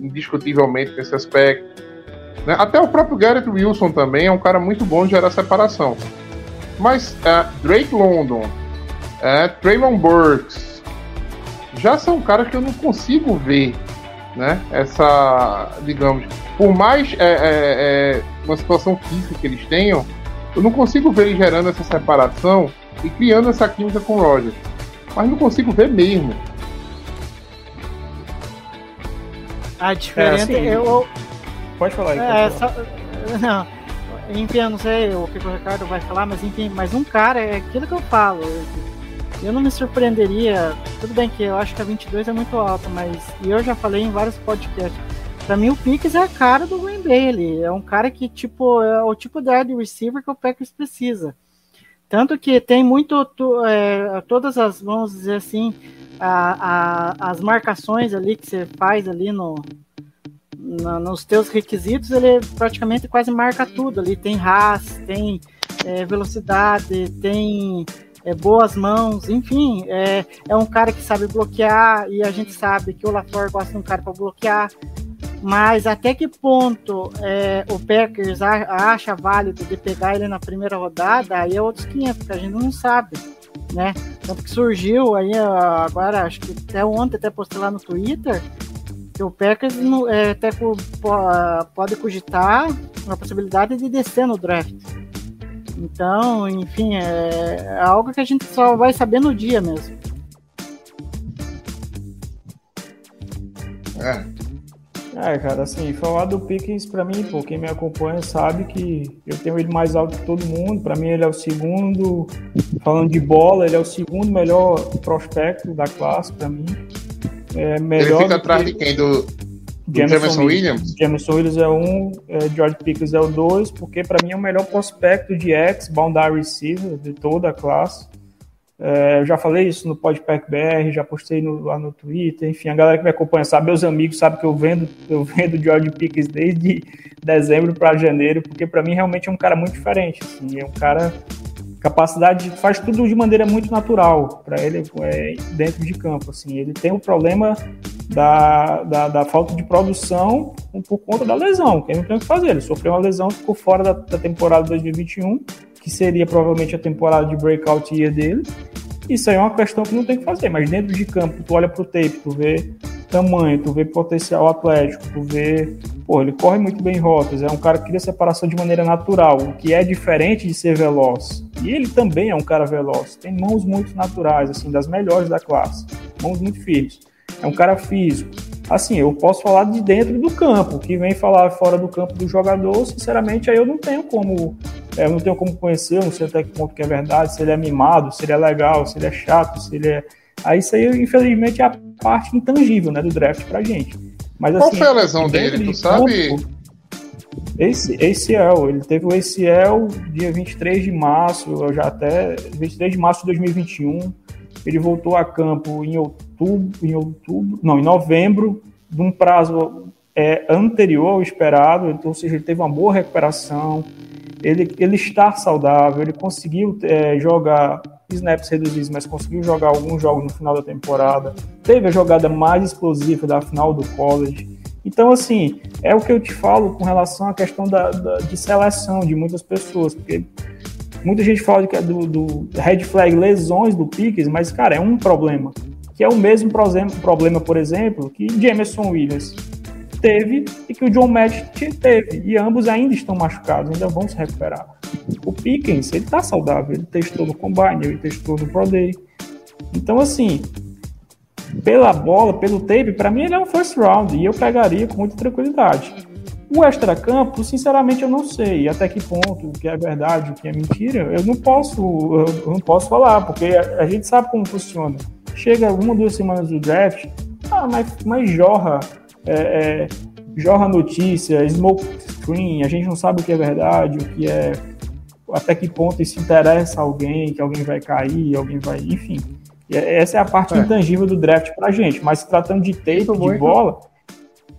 indiscutivelmente, nesse aspecto. Né? Até o próprio Garrett Wilson também é um cara muito bom de gerar separação. Mas uh, Drake London, uh, Traymon Burks, já são caras que eu não consigo ver, né? Essa, digamos, por mais é, é, é, uma situação física que eles tenham, eu não consigo ver eles gerando essa separação e criando essa química com o Roger. Mas não consigo ver mesmo. A diferença é, assim, eu Pode falar aí. É, só, [laughs] não, enfim, eu não sei o que o Ricardo vai falar, mas enfim, mas um cara, é aquilo que eu falo. Eu não me surpreenderia. Tudo bem que eu acho que a 22 é muito alta, mas e eu já falei em vários podcasts. Pra mim, o Pickens é a cara do Green Bay. Ele é um cara que, tipo, é o tipo de wide receiver que o Packers precisa. Tanto que tem muito, é, todas as, vamos dizer assim, a, a, as marcações ali que você faz ali no, na, nos teus requisitos, ele praticamente quase marca tudo ali. Tem RAS, tem é, velocidade, tem é, boas mãos, enfim, é, é um cara que sabe bloquear e a gente sabe que o LaFleur gosta de um cara para bloquear. Mas até que ponto é, o Packers acha válido de pegar ele na primeira rodada, aí é outros 500, que a gente não sabe, né? Tanto que surgiu aí agora, acho que até ontem, até postei lá no Twitter, que o Packers é, até pode cogitar a possibilidade de descer no draft. Então, enfim, é, é algo que a gente só vai saber no dia mesmo. É. É, cara, assim, falar do Pickens pra mim, pô, quem me acompanha sabe que eu tenho ele mais alto que todo mundo. Pra mim, ele é o segundo, falando de bola, ele é o segundo melhor prospecto da classe pra mim. É melhor Ele fica atrás de quem? Do, Jameson, Jameson Williams? Jameson Williams é um, é, George Pickens é o dois, porque para mim é o melhor prospecto de ex boundary receiver de toda a classe. É, eu já falei isso no Podpack BR, já postei no, lá no Twitter, enfim, a galera que me acompanha sabe, meus amigos sabem que eu vendo, eu vendo George Pickens desde dezembro para janeiro, porque para mim realmente é um cara muito diferente, assim, é um cara capacidade faz tudo de maneira muito natural para ele é, dentro de campo assim ele tem o problema da, da, da, falta de produção por conta da lesão, que ele não tem o que fazer. Ele sofreu uma lesão, ficou fora da, da temporada 2021, que seria provavelmente a temporada de breakout year dele. Isso aí é uma questão que não tem que fazer, mas dentro de campo, tu olha pro tape, tu vê tamanho, tu vê potencial atlético, tu vê. Pô, ele corre muito bem em rotas, é um cara que cria separação de maneira natural, o que é diferente de ser veloz. E ele também é um cara veloz, tem mãos muito naturais, assim, das melhores da classe, mãos muito firmes. É um cara físico. Assim, eu posso falar de dentro do campo, que vem falar fora do campo do jogador, sinceramente, aí eu não tenho como, é, eu não tenho como conhecer, eu não sei até que ponto que é verdade, se ele é mimado, se ele é legal, se ele é chato, se ele é Aí isso aí, infelizmente, é a parte intangível né, do draft pra gente. Mas, Qual assim, foi a lesão dele, tu de sabe? campo, Esse, ACL, ele teve o ACL dia 23 de março, eu já até 23 de março de 2021. Ele voltou a campo em outubro, em outubro, não, em novembro, de um prazo é, anterior ao esperado, então, ou seja, ele teve uma boa recuperação, ele, ele está saudável, ele conseguiu é, jogar snaps reduzidos, mas conseguiu jogar alguns jogos no final da temporada. Teve a jogada mais explosiva da final do college. Então, assim, é o que eu te falo com relação à questão da, da de seleção de muitas pessoas, porque muita gente fala de, do, do red flag lesões do Pickens, mas, cara, é um problema. Que é o mesmo problema, por exemplo, que Jameson Williams teve e que o John Match teve. E ambos ainda estão machucados, ainda vão se recuperar. O Pickens, ele tá saudável, ele testou no Combine, ele testou no Pro Day. Então, assim, pela bola, pelo tape, para mim ele é um first round e eu pegaria com muita tranquilidade. O extra-campo, sinceramente, eu não sei até que ponto o que é verdade, o que é mentira. Eu não posso, eu não posso falar, porque a, gente sabe como funciona. Chega uma, duas semanas do draft, ah, mas, mas jorra, é, é, jorra notícia, smoke screen, a gente não sabe o que é verdade, o que é até que ponto isso interessa alguém, que alguém vai cair, alguém vai, enfim. Essa é a parte é. intangível do draft pra gente, mas se tratando de tape, de bola,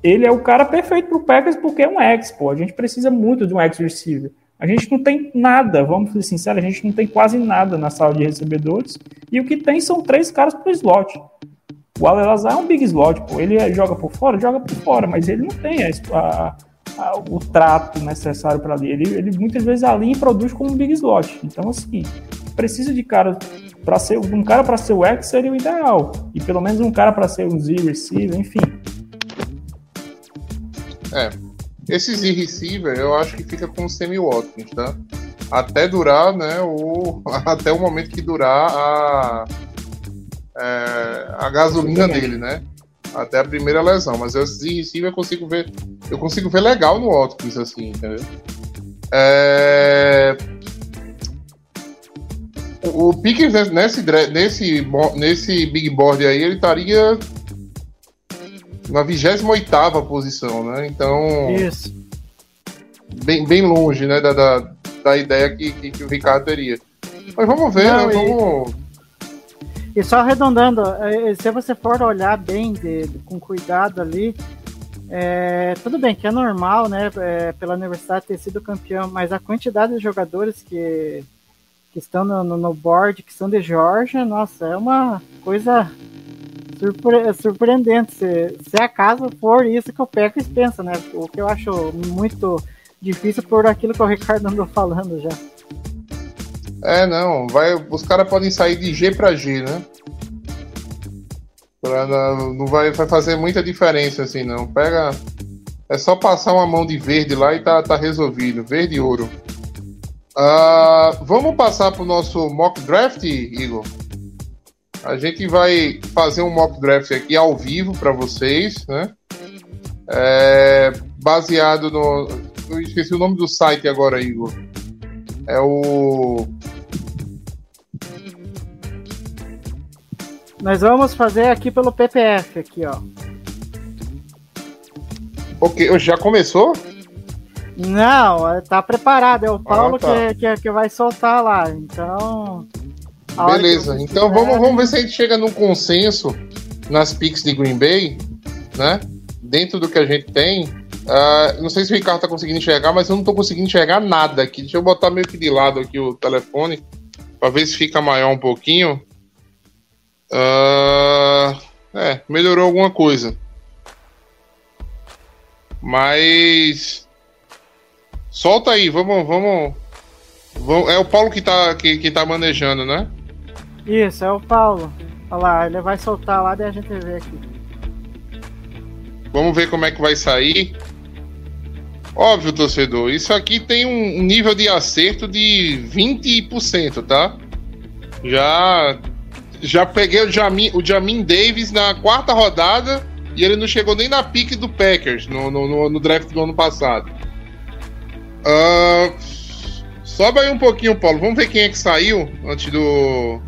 ele é o cara perfeito pro Packers porque é um ex, pô. A gente precisa muito de um ex receiver. A gente não tem nada, vamos ser sinceros, a gente não tem quase nada na sala de recebedores. E o que tem são três caras pro slot. O Alelazar é um big slot, pô. Ele joga por fora, joga por fora, mas ele não tem a, a o trato necessário para ali. Ele, ele muitas vezes ali produz como um big slot. Então, assim, precisa de cara para ser um cara para ser o X seria o ideal e pelo menos um cara para ser um Z receiver, enfim. É, esse Z receiver eu acho que fica com o Semi Watkins, tá? Até durar, né? O [laughs] até o momento que durar a é, a gasolina dele, né? até a primeira lesão, mas em cima eu consigo ver, eu consigo ver legal no Watkins assim, entendeu? É... O, o Pickens nesse, nesse, nesse big board aí ele estaria na 28 posição, né? Então Isso. Bem, bem longe, né, da, da, da ideia que, que, que, o Ricardo teria. Mas vamos ver, Não, né? Vamos, e só arredondando, é, se você for olhar bem, de, de, com cuidado ali, é, tudo bem que é normal, né, é, pela universidade ter sido campeão, mas a quantidade de jogadores que, que estão no, no, no board, que são de Georgia, nossa, é uma coisa surpre surpreendente. Se, se acaso for isso que o Packers pensa, né, o que eu acho muito difícil por aquilo que o Ricardo andou falando já. É, não, vai, os caras podem sair de G para G, né? Pra, não, não vai, vai fazer muita diferença assim, não. Pega. É só passar uma mão de verde lá e tá, tá resolvido. Verde e ouro. Uh, vamos passar pro nosso mock draft, Igor? A gente vai fazer um mock draft aqui ao vivo para vocês, né? É, baseado no. Eu esqueci o nome do site agora, Igor. É o Nós vamos fazer aqui pelo PPF, aqui, ó. Ok, já começou? Não, tá preparado. É o ah, Paulo ah, tá. que, que, que vai soltar lá. Então. Beleza, então vamos, vamos ver se a gente chega num consenso nas picks de Green Bay, né? Dentro do que a gente tem. Uh, não sei se o Ricardo tá conseguindo enxergar, mas eu não tô conseguindo enxergar nada aqui. Deixa eu botar meio que de lado aqui o telefone para ver se fica maior um pouquinho. Uh... É, melhorou alguma coisa. Mas. Solta aí, vamos. vamos, vamos é o Paulo que tá, que, que tá manejando, né? Isso, é o Paulo. Olha lá, ele vai soltar lá, daí a gente vê aqui. Vamos ver como é que vai sair. Óbvio, torcedor, isso aqui tem um nível de acerto de 20%, tá? Já já peguei o Jamin, o Jamin Davis na quarta rodada e ele não chegou nem na pique do Packers no, no, no, no draft do ano passado. Uh, sobe aí um pouquinho, Paulo. Vamos ver quem é que saiu antes do.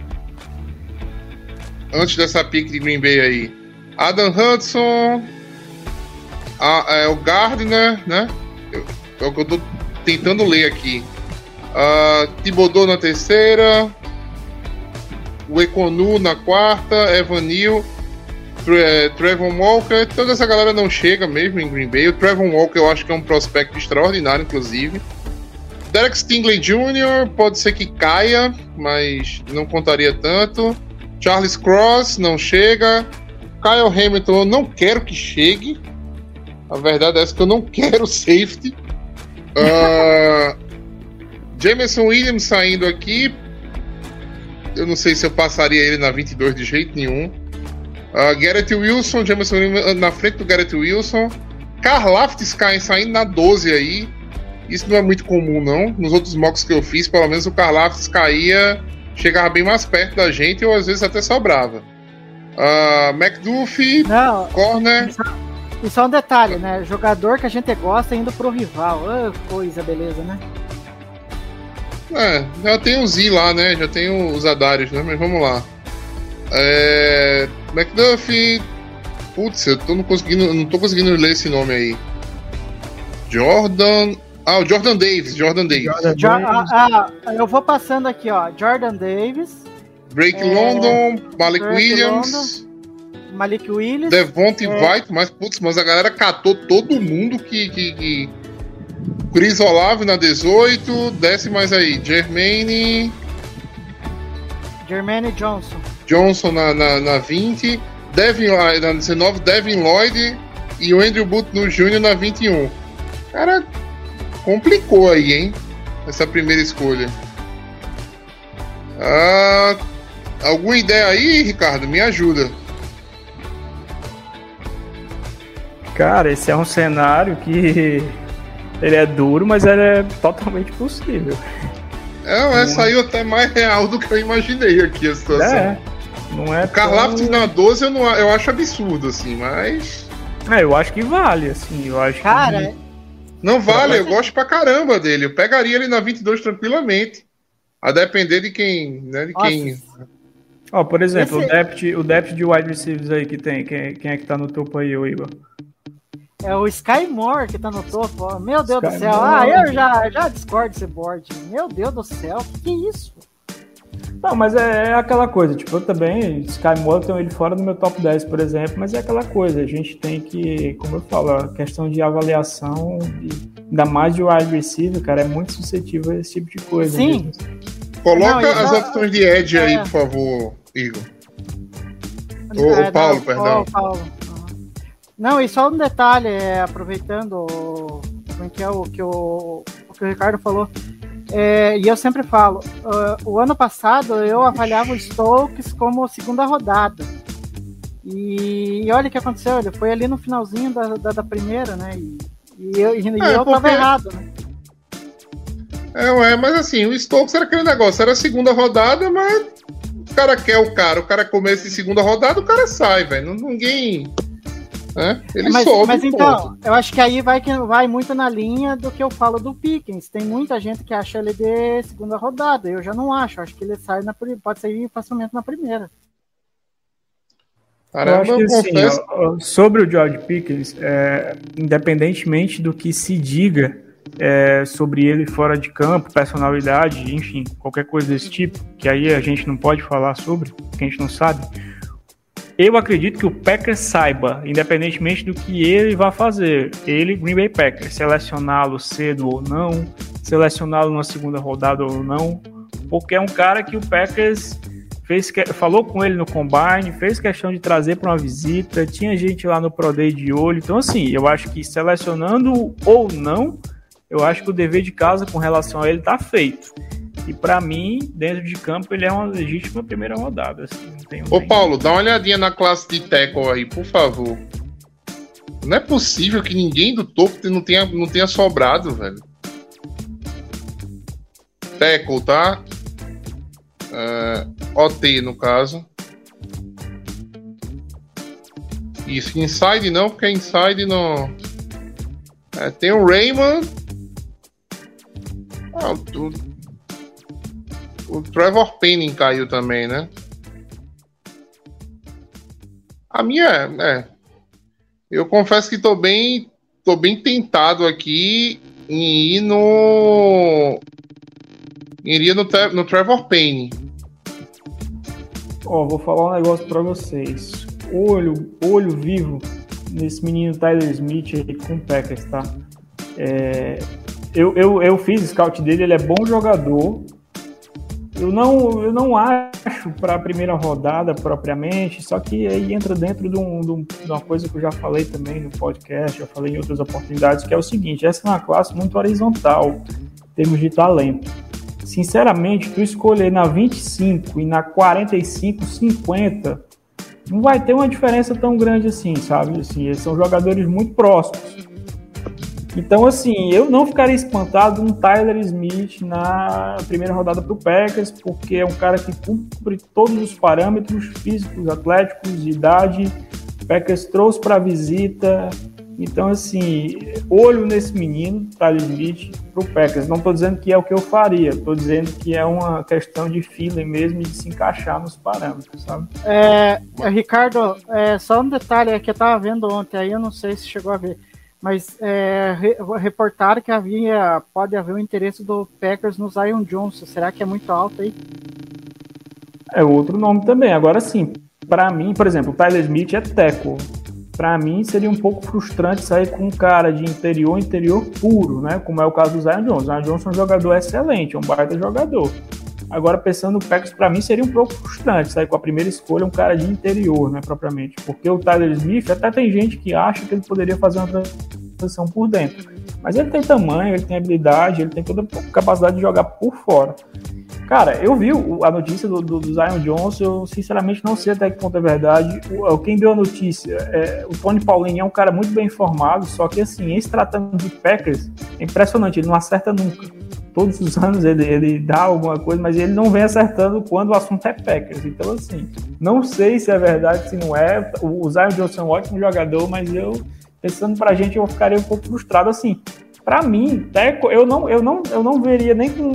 Antes dessa pique de Green Bay aí. Adam Hudson. A, é, o Gardner, né? É o que eu tô tentando ler aqui. Uh, Thibodeau na terceira. O Econu na quarta. Evan Neal. Tre Trevor Walker. Toda essa galera não chega mesmo em Green Bay. O Trevor Walker eu acho que é um prospecto extraordinário, inclusive. Derek Stingley Jr. pode ser que caia, mas não contaria tanto. Charles Cross não chega. Kyle Hamilton eu não quero que chegue. A verdade é essa que eu não [laughs] quero safety. Uh, Jameson Williams saindo aqui. Eu não sei se eu passaria ele na 22 de jeito nenhum. Uh, Garrett Wilson, Jameson Williams na frente do Garrett Wilson. Karlaftis cai saindo na 12 aí. Isso não é muito comum, não. Nos outros mocks que eu fiz, pelo menos o Karlaftis caía, chegava bem mais perto da gente ou às vezes até sobrava. Uh, McDuffie, Não, corner. E só um detalhe, né? Jogador que a gente gosta indo pro rival. Ah, coisa, beleza, né? É, já tem o Z lá, né? Já tem os Adários, né? Mas vamos lá. É... McDuffie. Putz, eu tô não conseguindo, não tô conseguindo ler esse nome aí. Jordan. Ah, o Jordan Davis. Jordan Davis. Jordan Jo- Davis. ah, ah, eu vou passando aqui, ó. Jordan Davis, Drake É, London, Malik Drake Williams, Malik Willis. Devontae É. White, mas putz, mas a galera catou todo mundo que. que, que... Chris Olave na 18, desce mais aí. Jermaine Jermaine Johnson. Johnson na, na, na 20, Devin, Lloyd na 19, Devin Lloyd e o Andrew Booth no Júnior na 21. Cara, complicou aí, hein? Essa primeira escolha. Ah, alguma ideia aí, Ricardo? Me ajuda. Cara, esse é um cenário que [laughs] ele é duro, mas ele é totalmente possível. É, é, saiu até mais real do que eu imaginei aqui a situação. É, não é. O tão- na 12 eu, não, eu acho absurdo, assim, mas. É, eu acho que vale, assim. Eu acho Cara, que. Não vale, eu gosto pra caramba dele. Eu pegaria ele na 22 tranquilamente. A depender de quem. Né, de nossa, quem... Ó, por exemplo, Esse- o, depth, o depth de wide receivers aí que tem. Quem, quem é que tá no topo aí, ô Igor? é o Sky Moore que tá no topo. ó. Meu Deus Sky do céu. Moore. Ah, eu já, já discordo desse board. Meu Deus do céu, que que é isso? Não, mas é, é aquela coisa, tipo, eu também, Sky Moore, eu tenho ele fora do meu top 10, por exemplo, mas é aquela coisa, a gente tem que, como eu falo, a questão de avaliação, de- ainda mais de wide receiver, cara, é muito suscetível a esse tipo de coisa. Sim. mesmo. Coloca Não, as opções de Edge aí, É. por favor, Igor. Ô, É, Paulo, não, perdão. Paulo. Não, e só um detalhe, é, aproveitando o- como é que é o que o, o que o Ricardo falou. É, e eu sempre falo, ah, o ano passado eu avaliava o Stokes como segunda rodada. E, e olha o que aconteceu, ele foi ali no finalzinho da, da, da primeira, né? E, e eu, e É, eu tava porque- errado, né? É, ué, mas assim, o Stokes era aquele negócio, era a segunda rodada, mas o cara quer o cara, o cara começa em segunda rodada, o cara sai, velho. Ninguém. Né? Ele mas, sobe. mas ponto. então, eu acho que aí vai, que- vai muito na linha do que eu falo do Pickens. Tem muita gente que acha ele de segunda rodada. Eu já não acho. Acho que ele sai na, pode sair facilmente na primeira. Eu Caramba, acho eu, que assim, confesso. sobre o George Pickens, é, independentemente do que se diga é, sobre ele fora de campo, personalidade, enfim, qualquer coisa desse tipo, que aí a gente não pode falar sobre, porque a gente não sabe. Eu acredito que o Packers saiba, independentemente do que ele vai fazer, ele, Green Bay Packers, selecioná-lo cedo ou não, selecioná-lo na segunda rodada ou não, porque é um cara que o Packers fez que, falou com ele no combine, fez questão de trazer para uma visita, tinha gente lá no Pro Day de olho. Então, assim, eu acho que selecionando ou não, eu acho que o dever de casa com relação a ele tá feito. E para mim, dentro de campo, ele é uma legítima primeira rodada. Assim, tem, Ô Paulo, dá uma olhadinha na classe de tackle aí, por favor. Não é possível que ninguém do topo não tenha, não tenha sobrado, velho. Tackle, tá? É, OT, no caso. Isso, inside não, porque inside não. É, tem o Raymond. Ah, o, o Trevor Penning caiu também, né? A minha é. Eu confesso que tô bem. tô bem tentado aqui em ir no. Iria no, no Trevor Payne. Ó, vou falar um negócio pra vocês. Olho, olho vivo nesse menino Tyler Smith aí com Packers, tá? É, eu, eu, eu fiz scout dele, ele é bom jogador. Eu não, eu não acho para a primeira rodada propriamente, só que aí entra dentro de, um, de, uma coisa que eu já falei também no podcast, já falei em outras oportunidades, que é o seguinte: essa é uma classe muito horizontal em termos de talento. Sinceramente, tu escolher na 25 e na 45, 50, não vai ter uma diferença tão grande assim, sabe? Assim, eles são jogadores muito próximos. Então, assim, eu não ficaria espantado um Tyler Smith na primeira rodada para o Packers, porque é um cara que cumpre todos os parâmetros físicos, atléticos, de idade. O Packers trouxe para visita. Então, assim, olho nesse menino, Tyler Smith, para o Packers. Não estou dizendo que é o que eu faria, estou dizendo que é uma questão de feeling mesmo e de se encaixar nos parâmetros, sabe? É, Ricardo, é, só um detalhe que eu estava vendo ontem, aí eu não sei se chegou a ver mas é, reportaram que havia, pode haver um interesse do Packers no Zion Johnson. Será que é muito alto aí? É outro nome também. Agora sim, para mim, por exemplo, o Tyler Smith é teco. Para mim seria um pouco frustrante sair com um cara de interior, interior puro, né? Como é o caso do Zion Johnson. O Zion Johnson é um jogador excelente, é um baita jogador. Agora, pensando no Packers, para mim seria um pouco frustrante sair com a primeira escolha um cara de interior, né, propriamente. Porque o Tyler Smith, até tem gente que acha que ele poderia fazer uma transição por dentro. Mas ele tem tamanho, ele tem habilidade, ele tem toda a capacidade de jogar por fora. Cara, eu vi a notícia do, do, do Zion Johnson, eu sinceramente não sei até que ponto é verdade. O, quem deu a notícia, é, o Tony Paulinho é um cara muito bem informado, só que assim, em se tratando de Packers, é impressionante, ele não acerta nunca. Todos os anos ele, ele dá alguma coisa, mas ele não vem acertando quando o assunto é Packers. Então, assim, não sei se é verdade, se não é. O, Zion Johnson é um ótimo jogador, mas eu, pensando pra gente, eu ficaria um pouco frustrado. Assim, para mim, Teco, eu não, eu, não, eu não veria nem com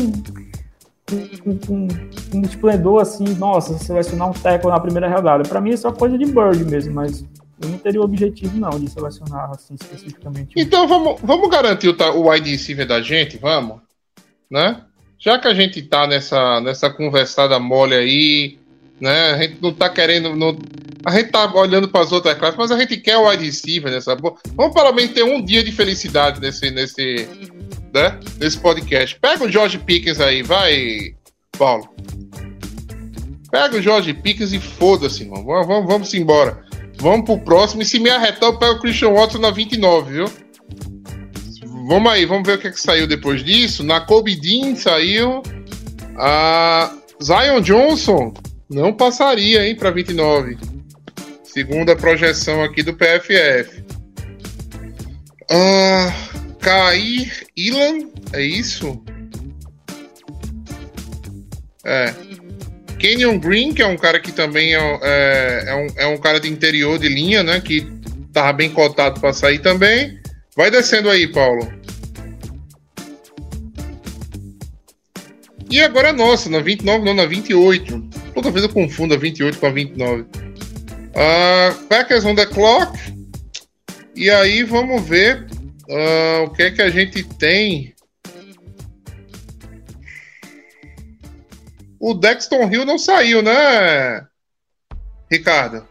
com, com, com, um esplendor assim, nossa, selecionar um tackle na primeira rodada. Para mim, é coisa de Bird mesmo, mas eu não teria o objetivo não de selecionar assim especificamente. Então vamos, vamos garantir o, o wide receiver da gente, vamos, né? Já que a gente tá nessa, nessa conversada mole aí, né? A gente não tá querendo. Não, a gente tá olhando para as outras classes, mas a gente quer o wide nessa. Vamos pelo menos ter um dia de felicidade nesse, nesse, né? Nesse podcast. Pega o George Pickens aí, vai, Paulo. Pega o George Pickens e foda-se, mano. Vamos, vamos, vamos embora. Vamos pro próximo. E se me arretar, eu pego o Christian Watson na 29, viu? Vamos aí, vamos ver o que, é que saiu depois disso. Na Kobe Dean saiu. A Zion Johnson não passaria, hein, para 29. Segundo a projeção aqui do PFF. Ah. Kair Ilan, é isso? É. Kenyon Green, que é um cara que também é, é, é, um, é um cara de interior de linha, né? Que tava bem cotado para sair também. Vai descendo aí, Paulo. E agora a nossa, na 29, não, na 28. Toda vez eu confundo a 28 com a 29. Uh, Packers on the clock. E aí vamos ver Uh, o que é que a gente tem? O Dexton Hill não saiu, né, Ricardo?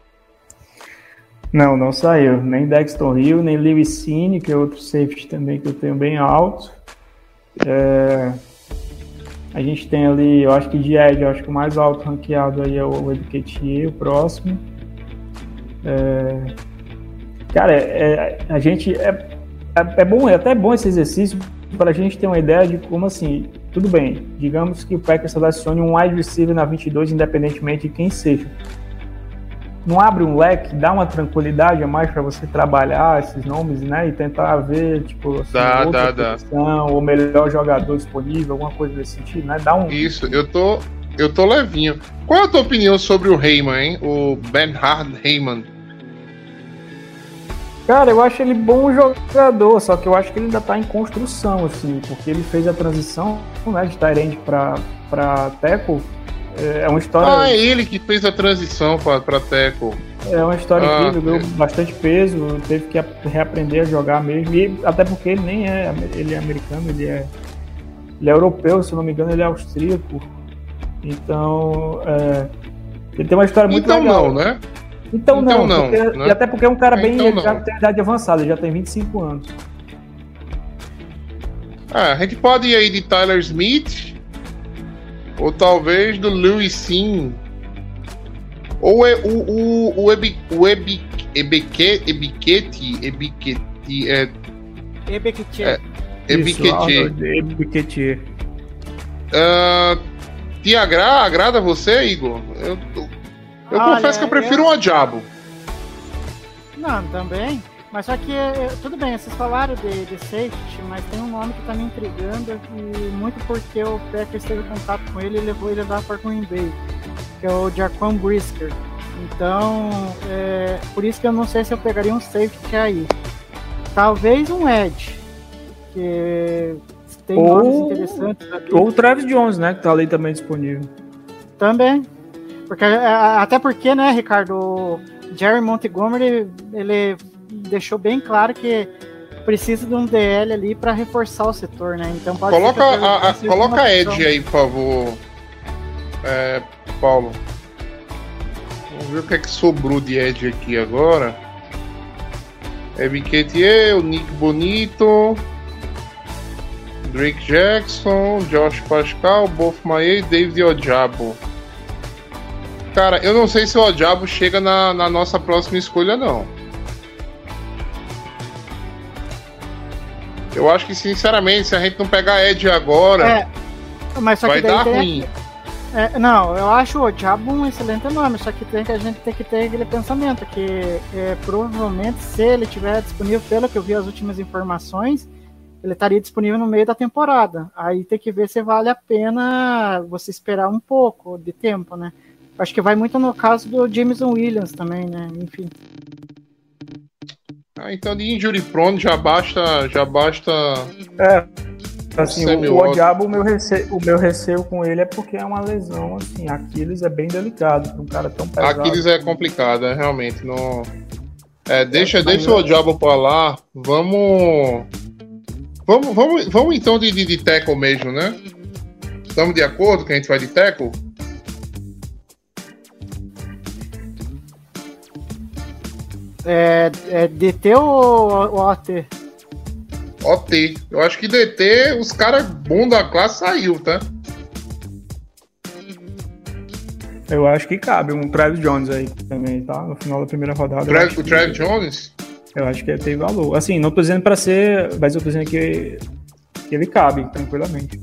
Não, não saiu. Nem Dexton Hill, nem Lewis Cine, que é outro safety também que eu tenho bem alto. É... A gente tem ali, eu acho que de Ed, eu acho que o mais alto ranqueado aí é o Educatier, o próximo. É, cara, é, a gente. É, é, é, bom, é até bom esse exercício para a gente ter uma ideia de como assim. Tudo bem, digamos que o Packers selecione um wide receiver na 22, independentemente de quem seja não abre um leque, dá uma tranquilidade a mais para você trabalhar esses nomes, né? E tentar ver, tipo, assim, dá, outra dá, posição, dá. ou melhor jogador disponível, alguma coisa desse sentido, né? Dá um. Isso, eu tô. Eu tô levinho. Qual é a tua opinião sobre o Heyman, hein? O Bernhard Heyman? Cara, eu acho ele bom jogador, só que eu acho que ele ainda tá em construção, assim, porque ele fez a transição né, de Tyrande pra, pra Teco é uma história. Ah, é ele que fez a transição pra Teco. É uma história ah, incrível, é. bastante peso, teve que reaprender a jogar mesmo. E até porque ele nem é, ele é americano, ele é, ele é europeu, se não me engano, ele é austríaco. Então, é, ele tem uma história muito então legal. Não, né? Então, então não, não porque, né? e até porque é um cara bem. Então ele já tem idade avançada, ele já tem 25 anos. Ah, a gente pode ir aí de Tyler Smith, ou talvez do Louis Sim. Ou é o, o, o, Ebi, o Ebi, Ebique, Ebiquete, Ebiquete, é... Ebiquete. É, Ebiquete. Ebiquete. Uh, te agra, agrada você, Igor? Eu, eu Olha, confesso que eu prefiro eu... um Diabo. Não, também. Mas só que, tudo bem, vocês falaram de, de safety, mas tem um nome que tá me intrigando e muito porque o Packers teve contato com ele e levou ele lá para Green Bay, que é o Jaquan Brisker. Então, é, por isso que eu não sei se eu pegaria um safety aí. Talvez um edge, que tem ou, nomes interessantes. Aqui. Ou o Travis Jones, né, que tá ali também disponível. Também. Porque, até porque, né, Ricardo, Jerry Montgomery, ele deixou bem claro que precisa de um DL ali para reforçar o setor, né? Então pode coloca a, a coloca a Edge aí, por favor, é, Paulo. Vamos ver o que é que sobrou de Edge aqui agora. É o Nick Bonito, Drake Jackson, Josh Pascal, Bof Maie e David Odiabo. Cara, eu não sei se o Odiabo chega na, na nossa próxima escolha, não. Eu acho que, sinceramente, se a gente não pegar Ed agora, é, mas vai dar tem, ruim. É, não, eu acho o Diabo um excelente nome, só que tem que a gente tem que ter aquele pensamento que é, provavelmente se ele tiver disponível, pelo que eu vi as últimas informações, ele estaria disponível no meio da temporada. Aí tem que ver se vale a pena você esperar um pouco de tempo, né? Acho que vai muito no caso do Jameson Williams também, né? Enfim. Ah, então de injury prone já basta. Já basta. É. Assim, o, o Diabo, o meu, receio, o meu receio com ele é porque é uma lesão, assim, Aquiles é bem delicado um cara tão pesado. Aquiles é complicado, é, realmente. Não... É, deixa, é, deixa o Diabo para lá. Vamos. Vamos, vamos, vamos então de, de, de tackle mesmo, né? Estamos de acordo que a gente vai de tackle? É, é DT ou, ou OT? OT. Eu acho que DT, os caras bons da classe saiu, tá? Eu acho que cabe um Travis Jones aí também, tá? No final da primeira rodada. Travis, o Travis que, Jones? Eu acho que ele tem valor. Assim, não tô dizendo pra ser, mas eu tô dizendo que, que ele cabe tranquilamente.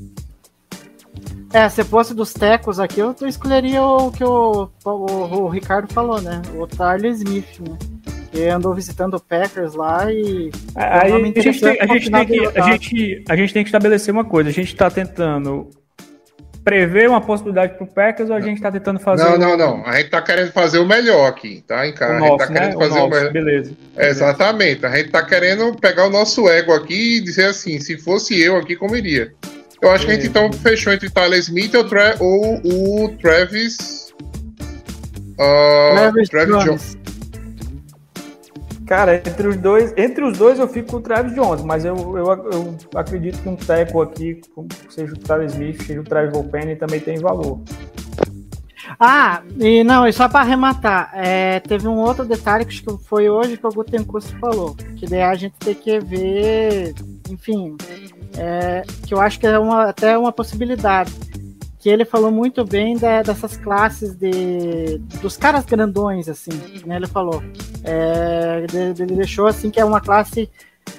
É, se fosse dos tecos aqui, eu escolheria o que o, o, o Ricardo falou, né? O Tyler Smith, né? Que andou visitando o Packers lá e. Aí a gente, tem, a, gente tem que, a, gente, a gente tem que estabelecer uma coisa: a gente está tentando prever uma possibilidade para o Packers ou a gente está tentando fazer. Não, não, não. A gente está querendo fazer o melhor aqui, tá, em cara? a gente está querendo né? fazer o, o, melhor. Beleza. Exatamente. A gente está querendo pegar o nosso ego aqui e dizer assim: se fosse eu aqui, como iria? Eu acho que a gente então fechou entre Tyler Smith ou, Tra ou o Travis. Uh, Travis, Travis Jones. Cara, entre os dois, entre os dois eu fico com o Travis Jones, mas eu, eu, eu acredito que um teco aqui, seja o Travis Smith, seja o Travis Volpen, também tem valor. Ah, e não, e só para arrematar, é, teve um outro detalhe que foi hoje que o Gutenkust falou, que daí a gente tem que ver, enfim, é, que eu acho que é uma, até uma possibilidade. Que ele falou muito bem da- dessas classes de dos caras grandões, assim, né? Ele falou. É, ele deixou assim que é uma classe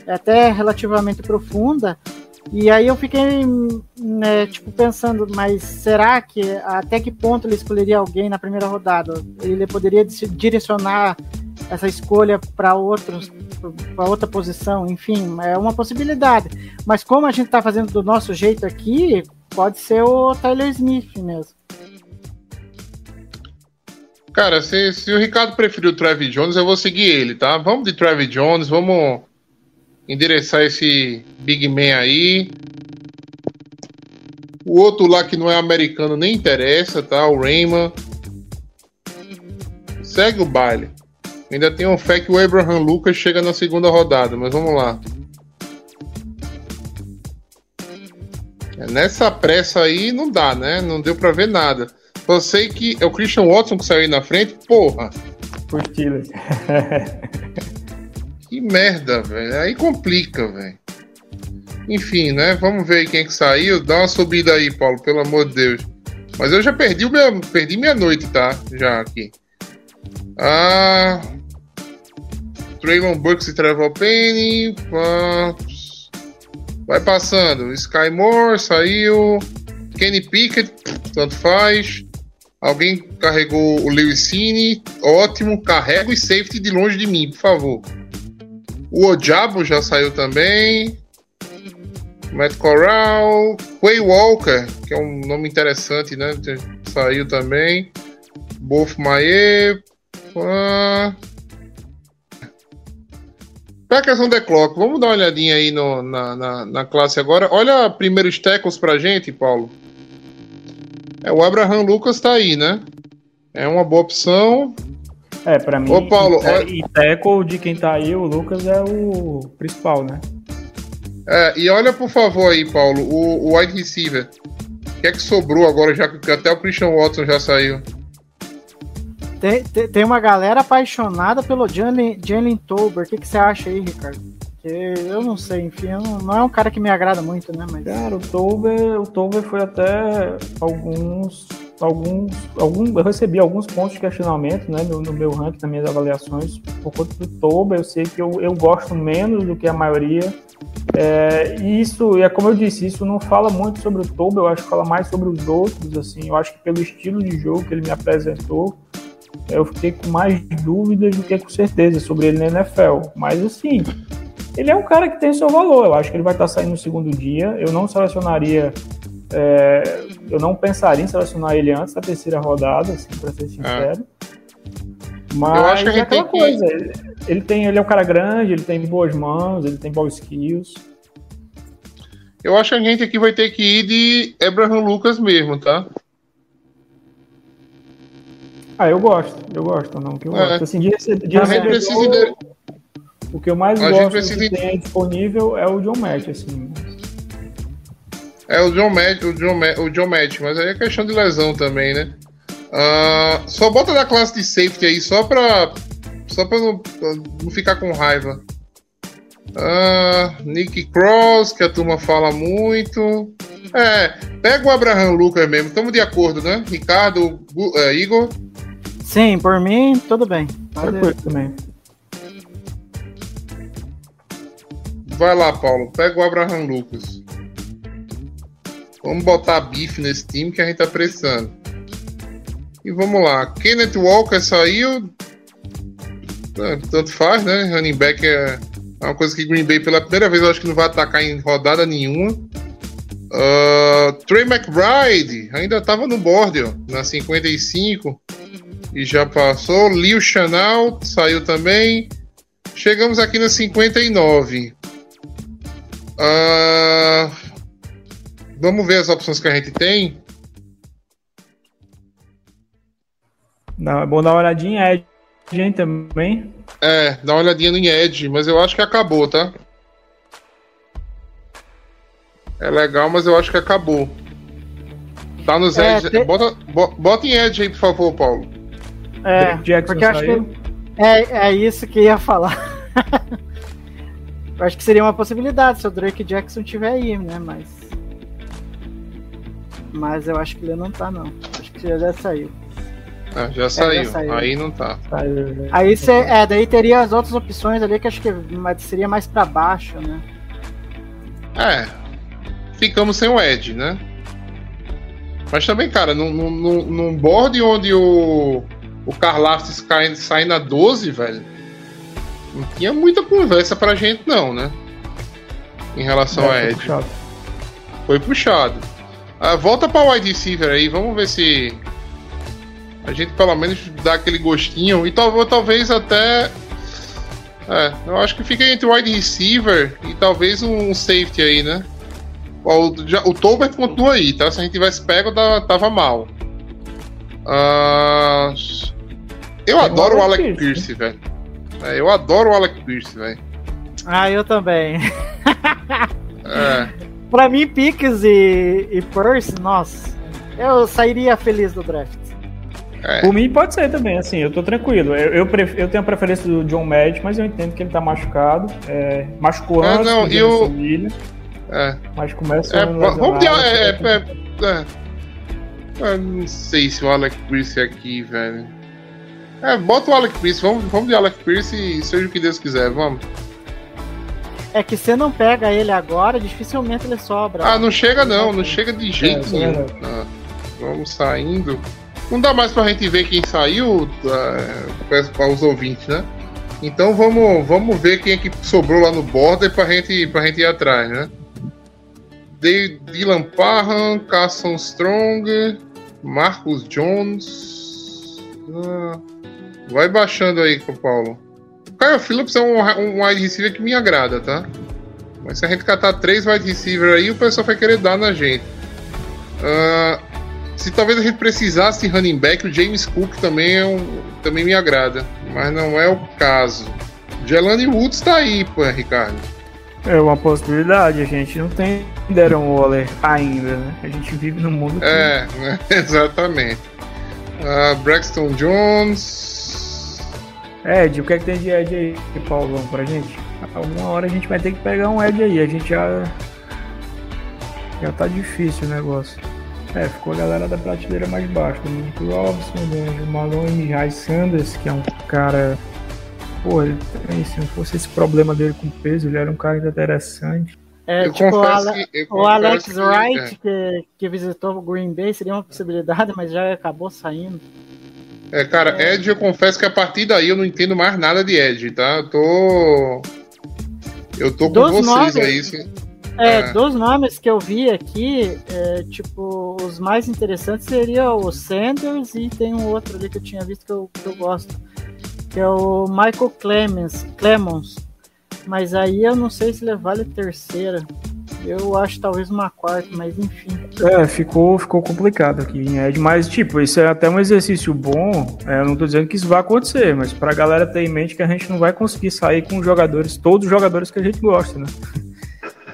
até relativamente profunda. E aí eu fiquei né, tipo pensando, mas será que até que ponto ele escolheria alguém na primeira rodada? Ele poderia direcionar essa escolha para outros para outra posição, enfim, é uma possibilidade. Mas como a gente está fazendo do nosso jeito aqui, pode ser o Tyler Smith mesmo. Cara, se, se o Ricardo preferiu o Travis Jones, eu vou seguir ele, tá? Vamos de Travis Jones, vamos endereçar esse Big Man aí. O outro lá que não é americano nem interessa, tá? O Rayman. Segue o baile. Ainda tem fé que o Abraham Lucas chega na segunda rodada, mas vamos lá. Nessa pressa aí não dá, né? Não deu pra ver nada. Só sei que é o Christian Watson que saiu aí na frente. Porra, Por Steelers. [laughs] que merda, velho. Aí complica, velho. Enfim, né? Vamos ver quem que saiu. Dá uma subida aí, Paulo, pelo amor de Deus. Mas eu já perdi o meu, perdi minha noite, tá? Já aqui. Ah, Traylon Burks e Trevor Penny. ah, vai passando. Sky Moore saiu. Kenny Pickett, tanto faz. Alguém carregou o Lewis Cine. Ótimo. Carrega e safety de longe de mim, por favor. O Ojabo já saiu também. Matt Corral. Quay Walker, que é um nome interessante, né? Saiu também. Bolf Maie. Ah. Packers on the clock. Vamos dar uma olhadinha aí no- na, na, na classe agora. Olha primeiros tackles pra gente, Paulo. É, o Abraham Lucas tá aí, né? É uma boa opção. É, pra mim, Ô, Paulo, e, olha- tackle de quem tá aí, o Lucas é o principal, né? É, e olha, por favor, aí, Paulo, o, o wide receiver. O que é que sobrou agora, já que até o Christian Watson já saiu? Tem, tem, tem uma galera apaixonada pelo Jalen Tolbert. O que, que você acha aí, Ricardo? Eu não sei, enfim, não, não é um cara que me agrada muito, né? Mas Cara, o Tolber, o Tolber foi até alguns, alguns, algum, eu recebi alguns pontos de questionamento, né, no, no meu ranking, nas minhas avaliações, por conta do Tolber, eu sei que eu, eu gosto menos do que a maioria, é, e isso, é como eu disse, isso não fala muito sobre o Tolber, eu acho que fala mais sobre os outros, assim, eu acho que pelo estilo de jogo que ele me apresentou, eu fiquei com mais dúvidas do que com certeza sobre ele na NFL, mas assim, ele é um cara que tem seu valor. Eu acho que ele vai estar saindo no segundo dia. Eu não selecionaria. é, eu não pensaria em selecionar ele antes da terceira rodada, assim, para ser sincero. Mas Eu acho que é aquela tem que- coisa. Ele, ele tem, ele é um cara grande, ele tem boas mãos, ele tem ball skills. Eu acho que a gente aqui vai ter que ir de Abraham Lucas mesmo, tá? Ah, eu gosto, eu gosto, não, que eu É. gosto. Assim, de, rece- de recebedor, precisa de- o que eu mais A gosto precisa que tem disponível é o John Matt, assim. É o John Matt, o John, o John Matt, mas aí é questão de lesão também, né? Ah, só bota da classe de safety aí, só pra. Só pra não, pra não ficar com raiva. Ah, Nick Cross, que a turma fala muito. É, pega o Abraham Lucas mesmo, estamos de acordo, né? Ricardo, é, Igor. Sim, por mim, tudo bem. Tranquilo também. Vai lá, Paulo, pega o Abraham Lucas. Vamos botar bife nesse time que a gente tá precisando. E vamos lá. Kenneth Walker saiu. É, Tanto faz, né? Running back é uma coisa que Green Bay pela primeira vez eu acho que não vai atacar em rodada nenhuma. Ah, Trey McBride ainda tava no board, ó, na 55 e já passou. Liu Chanel saiu também. Chegamos aqui na 59. Ah, vamos ver as opções que a gente tem. Não, é bom dar uma olhadinha, é gente também. É, dá uma olhadinha no Edge, mas eu acho que acabou, tá? É legal, mas eu acho que acabou. Tá nos É, Edge. te- Bota, bo- bota em Edge aí, por favor, Paulo. É, Jackson porque eu acho que é, é isso que eu ia falar. [laughs] eu acho que seria uma possibilidade se o Drake Jackson tiver aí, né? Mas. Mas eu acho que ele não tá, não. Acho que já saiu. Ah, já saiu. saiu. Aí não tá. Saiu, né? Aí você. É, daí teria as outras opções ali que acho que seria mais pra baixo, né? É. Ficamos sem o Ed, né? Mas também, cara, num, num- num board onde o, o Karlaftis cai, sai na 12, velho, não tinha muita conversa pra gente, não, né? Em relação a É, foi Ed. puxado. Foi puxado. Ah, volta pra wide receiver aí, vamos ver se a gente pelo menos dá aquele gostinho. E tal- talvez até. É, eu acho que fica entre wide receiver e talvez um safety aí, né? O, já- o Tolbert continua aí, tá? Se a gente tivesse pego, tava, mal. Ah, eu adoro o Alec Pierce, Pierce, velho. É, eu adoro o Alec Pierce, velho. Ah, eu também. É. [laughs] pra mim, Pickens e, e Percy, nossa. Eu sairia feliz do draft. Por mim pode ser também, assim, eu tô tranquilo. Eu, eu, pref- eu tenho a preferência do John Madge, mas eu entendo que ele tá machucado. É, machucou É, antes, não, e o- Jameson Williams, É. mas começa É, a va- vamos de. lesionar, É, é, é, é. Eu não sei se o Alec Pierce é aqui, velho. É, bota o Alec Pierce, vamos, vamos de Alec Pierce e seja o que Deus quiser, vamos. É que você não pega ele agora, dificilmente ele sobra. Ah, não chega não, não chega de jeito é nenhum. Ah, vamos saindo. Não dá mais pra gente ver quem saiu, para os ouvintes, né? Então vamos, vamos ver quem é que sobrou lá no border pra gente, pra gente ir atrás, né? De- Dylan Parham, Carson Strong, Marcus Jones. Ah, vai baixando aí, com Paulo. O Kyle Phillips é um, um wide receiver que me agrada, tá? Mas se a gente catar três wide receiver aí, o pessoal vai querer dar na gente. Ah, se talvez a gente precisasse de running back, o James Cook também, é um, também me agrada. Mas não é o caso. Jelani Woods tá aí, pô, Ricardo. É uma possibilidade, a gente não tem Darren Waller ainda, né? A gente vive num mundo É, né? [laughs] exatamente. Ah, Braxton Jones. Ed, o que é que tem de Ed aí, Paulão, pra gente? Alguma hora a gente vai ter que pegar um Ed aí, a gente já. Já tá difícil o negócio. É, ficou a galera da prateleira mais baixa. O Nick Robson, o Malone e Jai Sanders, que é um cara. Pô, ele também, se não fosse esse problema dele com peso, ele era um cara interessante. É, eu tipo, o, Ale- que. o Alex que- Wright, é. que, que visitou o Green Bay, seria uma possibilidade, mas já acabou saindo. É, cara, Ed, eu confesso que a partir daí eu não entendo mais nada de Ed, tá? Eu tô. Eu tô com Dos vocês nomes- aí. sim. É, É. dos nomes que eu vi aqui, é, tipo, os mais interessantes seria o Sanders e tem um outro ali que eu tinha visto que eu, que eu gosto, que é o Michael Clemens, Clemons. Mas aí eu não sei se ele vale terceira. Eu acho talvez uma quarta, mas enfim. É, ficou, ficou complicado aqui em Ed, mas tipo, isso é até um exercício bom. é, eu não tô dizendo que isso vai acontecer, mas pra galera ter em mente que a gente não vai conseguir sair com jogadores, todos os jogadores que a gente gosta, né?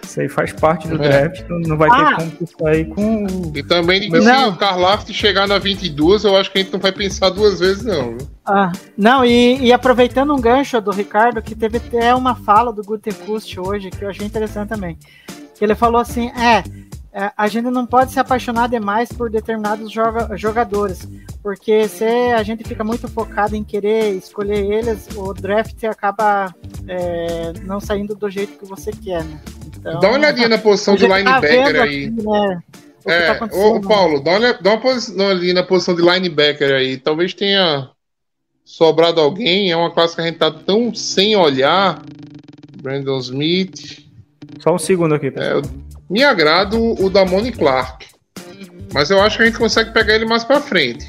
Isso aí faz parte do É. draft, então não vai Ah. ter como sair com. E também que Não. se o Karlaft chegar na 22, eu acho que a gente não vai pensar duas vezes, não. Ah, não, e, e aproveitando um gancho do Ricardo, que teve até uma fala do Gutekunst hoje, que eu achei interessante também. Ele falou assim: é, é, a gente não pode se apaixonar demais por determinados joga- jogadores, porque se a gente fica muito focado em querer escolher eles, o draft acaba é, não saindo do jeito que você quer, né? Então, Dá uma olhadinha na posição de tá linebacker vendo aí. aqui, né, o É, tá ô, Paulo, dá uma, dá uma olhadinha na posição de linebacker aí. Talvez tenha sobrado alguém. É uma classe que a gente tá tão sem olhar. Brandon Smith. Só um segundo aqui, pessoal. É, me agrada o, o da Moni Clark. Mas eu acho que a gente consegue pegar ele mais pra frente.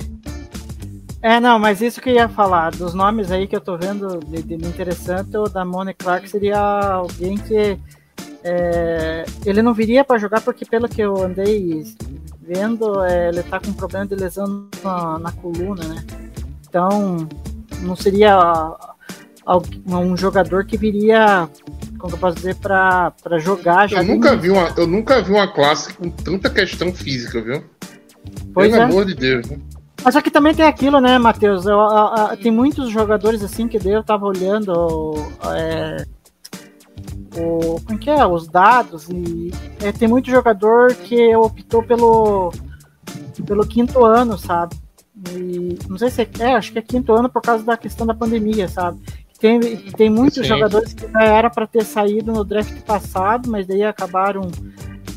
É, não, mas isso que eu ia falar, dos nomes aí que eu tô vendo de, de interessante, o da Moni Clark seria alguém que é, ele não viria para jogar porque pelo que eu andei vendo, é, ele tá com problema de lesão na, na coluna, né? Então, não seria um jogador que viria, como que eu posso dizer, para jogar já Eu nunca, início. vi uma, eu nunca vi uma classe com tanta questão física, viu? Pois Pelo é. amor de Deus. né? Mas aqui também tem aquilo, né, Matheus? Eu- a- a- Tem muitos jogadores assim que eu tava olhando é, o, como que é? os dados e é, tem muito jogador que optou pelo pelo quinto ano, sabe? E não sei se é, é, acho que é quinto ano por causa da questão da pandemia, sabe? Tem, tem muitos Sim. jogadores que já era para ter saído no draft passado, mas daí acabaram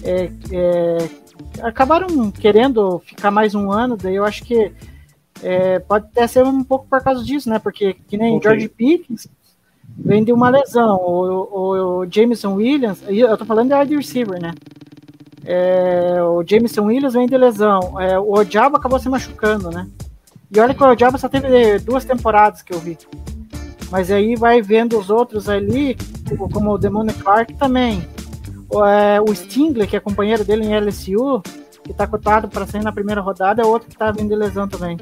é, é, acabaram querendo ficar mais um ano, daí eu acho que é, pode até ser um pouco por causa disso, né? Porque que nem Ok. George Pickens vem de uma lesão, o, o, Jameson Williams, eu tô falando de wide receiver, né? É, o Jameson Williams vem de lesão, é, o Odiabo acabou se machucando, né? E olha que o Odiabo só teve duas temporadas que eu vi. Mas aí vai vendo os outros ali, como- como o Demone Clark também. O, é, o Stingler, que é companheiro dele em LSU, que tá cotado para sair na primeira rodada, é outro que tá vindo de lesão também.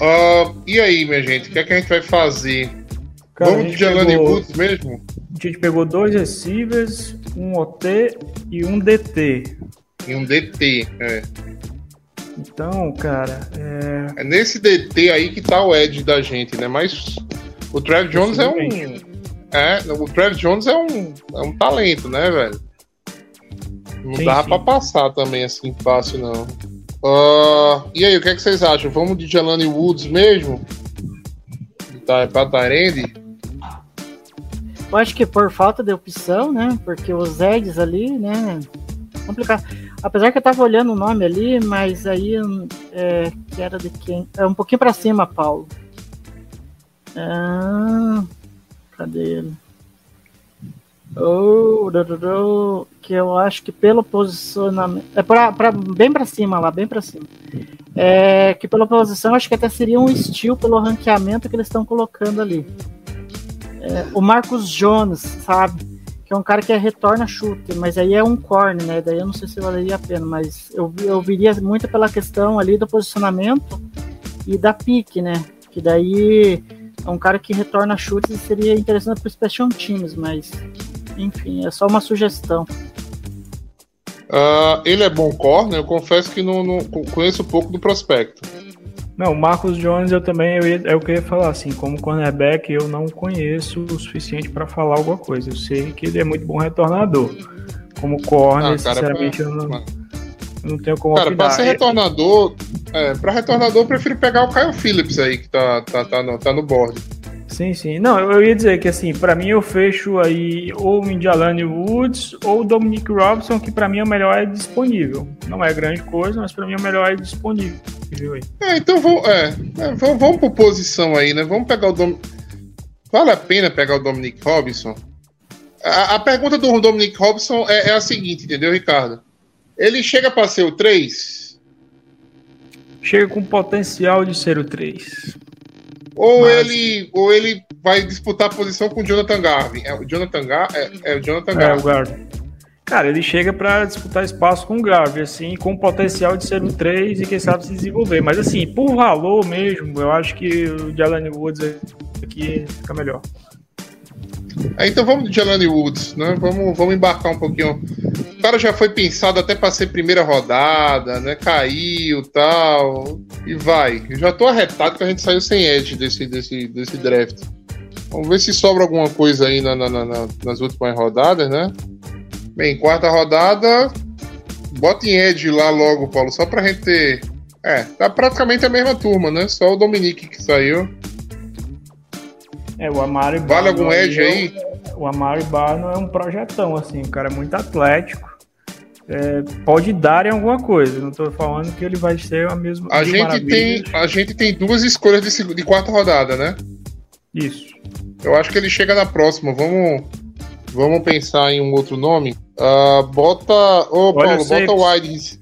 Ah, e aí, minha gente, o que é que a gente vai fazer? Cara, Vamos de pegou- Woods mesmo? A gente pegou dois receivers, um OT e um DT. E um DT. É. Então, cara, é, É nesse DT aí que tá o Edge da gente, né? Mas o Trev Jones é um. É, o Trev Jones é um, é um talento, né, velho? Não Sim, dá sim. pra passar também assim fácil, não. Ah, e aí, o que, é que vocês acham? Vamos de Jelani Woods mesmo? Tá, pra Tyrande? Eu acho que por falta de opção, né? Porque os Eds ali, né? Complicado. Apesar que eu tava olhando o nome ali, mas aí é, que era de quem? É um pouquinho pra cima, Paulo. Ah, cadê ele? Oh, que eu acho que pelo posicionamento. É pra, pra- bem pra cima lá, bem pra cima. É, que pela posição, acho que até seria um estilo pelo ranqueamento que eles estão colocando ali o Marcos Jones, sabe? Que é um cara que é retorna chute, mas aí é um corne, né? Daí eu não sei se valeria a pena, mas eu, eu viria muito pela questão ali do posicionamento e da pique, né? Que daí é um cara que retorna chutes e seria interessante para os Special Teams, mas enfim, é só uma sugestão. Ah, ele é bom corner, eu confesso que não, não- conheço pouco do prospecto. Não, o Marcos Jones eu também eu ia, é eu ia falar assim, como cornerback eu não conheço o suficiente para falar alguma coisa. Eu sei que ele é muito bom retornador. Como corner, Ah, cara, sinceramente pra- eu, não, eu não tenho como Cara, pra opinar. ser retornador, é, pra retornador eu prefiro pegar o Kyle Phillips aí, que tá, tá, tá, no, tá no board. Sim, sim. Não, eu, eu ia dizer que assim, pra mim eu fecho aí ou o Indialane Woods ou o Dominic Robinson, que pra mim é o melhor é disponível. Não é grande coisa, mas pra mim é o melhor é disponível. aí. É, então vamos, é, é, vamos, vamos por posição aí, né? Vamos pegar o Dom... Vale a pena pegar o Dominic Robinson? A, a pergunta do Dominic Robinson é, é a seguinte, entendeu, Ricardo? Ele chega pra ser o 3? Chega com potencial de ser o 3. Ou, Mas- ele, ou ele vai disputar a posição com o Jonathan Garvin? É o Jonathan, Gar... é, é o Jonathan É, o Garvin. Cara, ele chega pra disputar espaço com o Garvey, assim, com potencial de ser um 3 e quem sabe se desenvolver. Mas assim, por valor mesmo, eu acho que o Jalane Woods aqui fica melhor. É, então vamos de Jelani Woods, né? Vamos, vamos embarcar um pouquinho. O cara já foi pensado até para ser primeira rodada, né? Caiu tal. E vai. Eu já tô arretado que a gente saiu sem edge desse, desse, desse draft. Vamos ver se sobra alguma coisa aí na, na- na- na- nas últimas rodadas, né? Bem, quarta rodada. Bota em edge lá logo, Paulo, só pra gente ter. É, tá praticamente a mesma turma, né? Só o Dominique que saiu. É, o Amari Vale algum Barno edge é um- aí? O Amari Barno é um projetão, assim, o cara é muito atlético. É, pode dar em alguma coisa. Não tô falando que ele vai ser a mesma. A gente, tem, a gente tem duas escolhas de, de quarta rodada, né? Isso. Eu acho que ele chega na próxima. Vamos, vamos pensar em um outro nome. Ah, bota. Ô, Olha Paulo, bota o wide.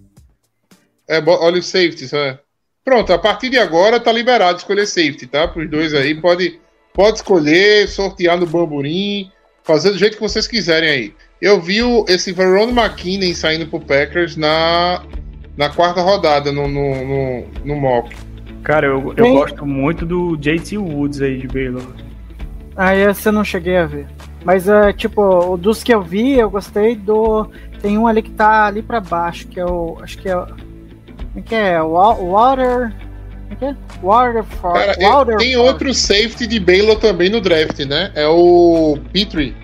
É, olha o safety, é. Pronto, a partir de agora tá liberado escolher safety, tá? Para os dois aí. Pode, pode escolher, sortear no bamburim, fazer do jeito que vocês quiserem aí. Eu vi o, esse Verone McKinney saindo pro Packers na, na quarta rodada no, no, no, no mock. Cara, eu, eu gosto muito do JT Woods aí de Baylor. Aí esse eu não cheguei a ver. Mas, é, tipo, o dos que eu vi, eu gostei do. Tem um ali que tá ali pra baixo, que é o. Acho que é. o- Como é que é? Wa- Water. Waterford. Cara, eu- Waterford. tem outro safety de Baylor também no draft, né? É o Petrie.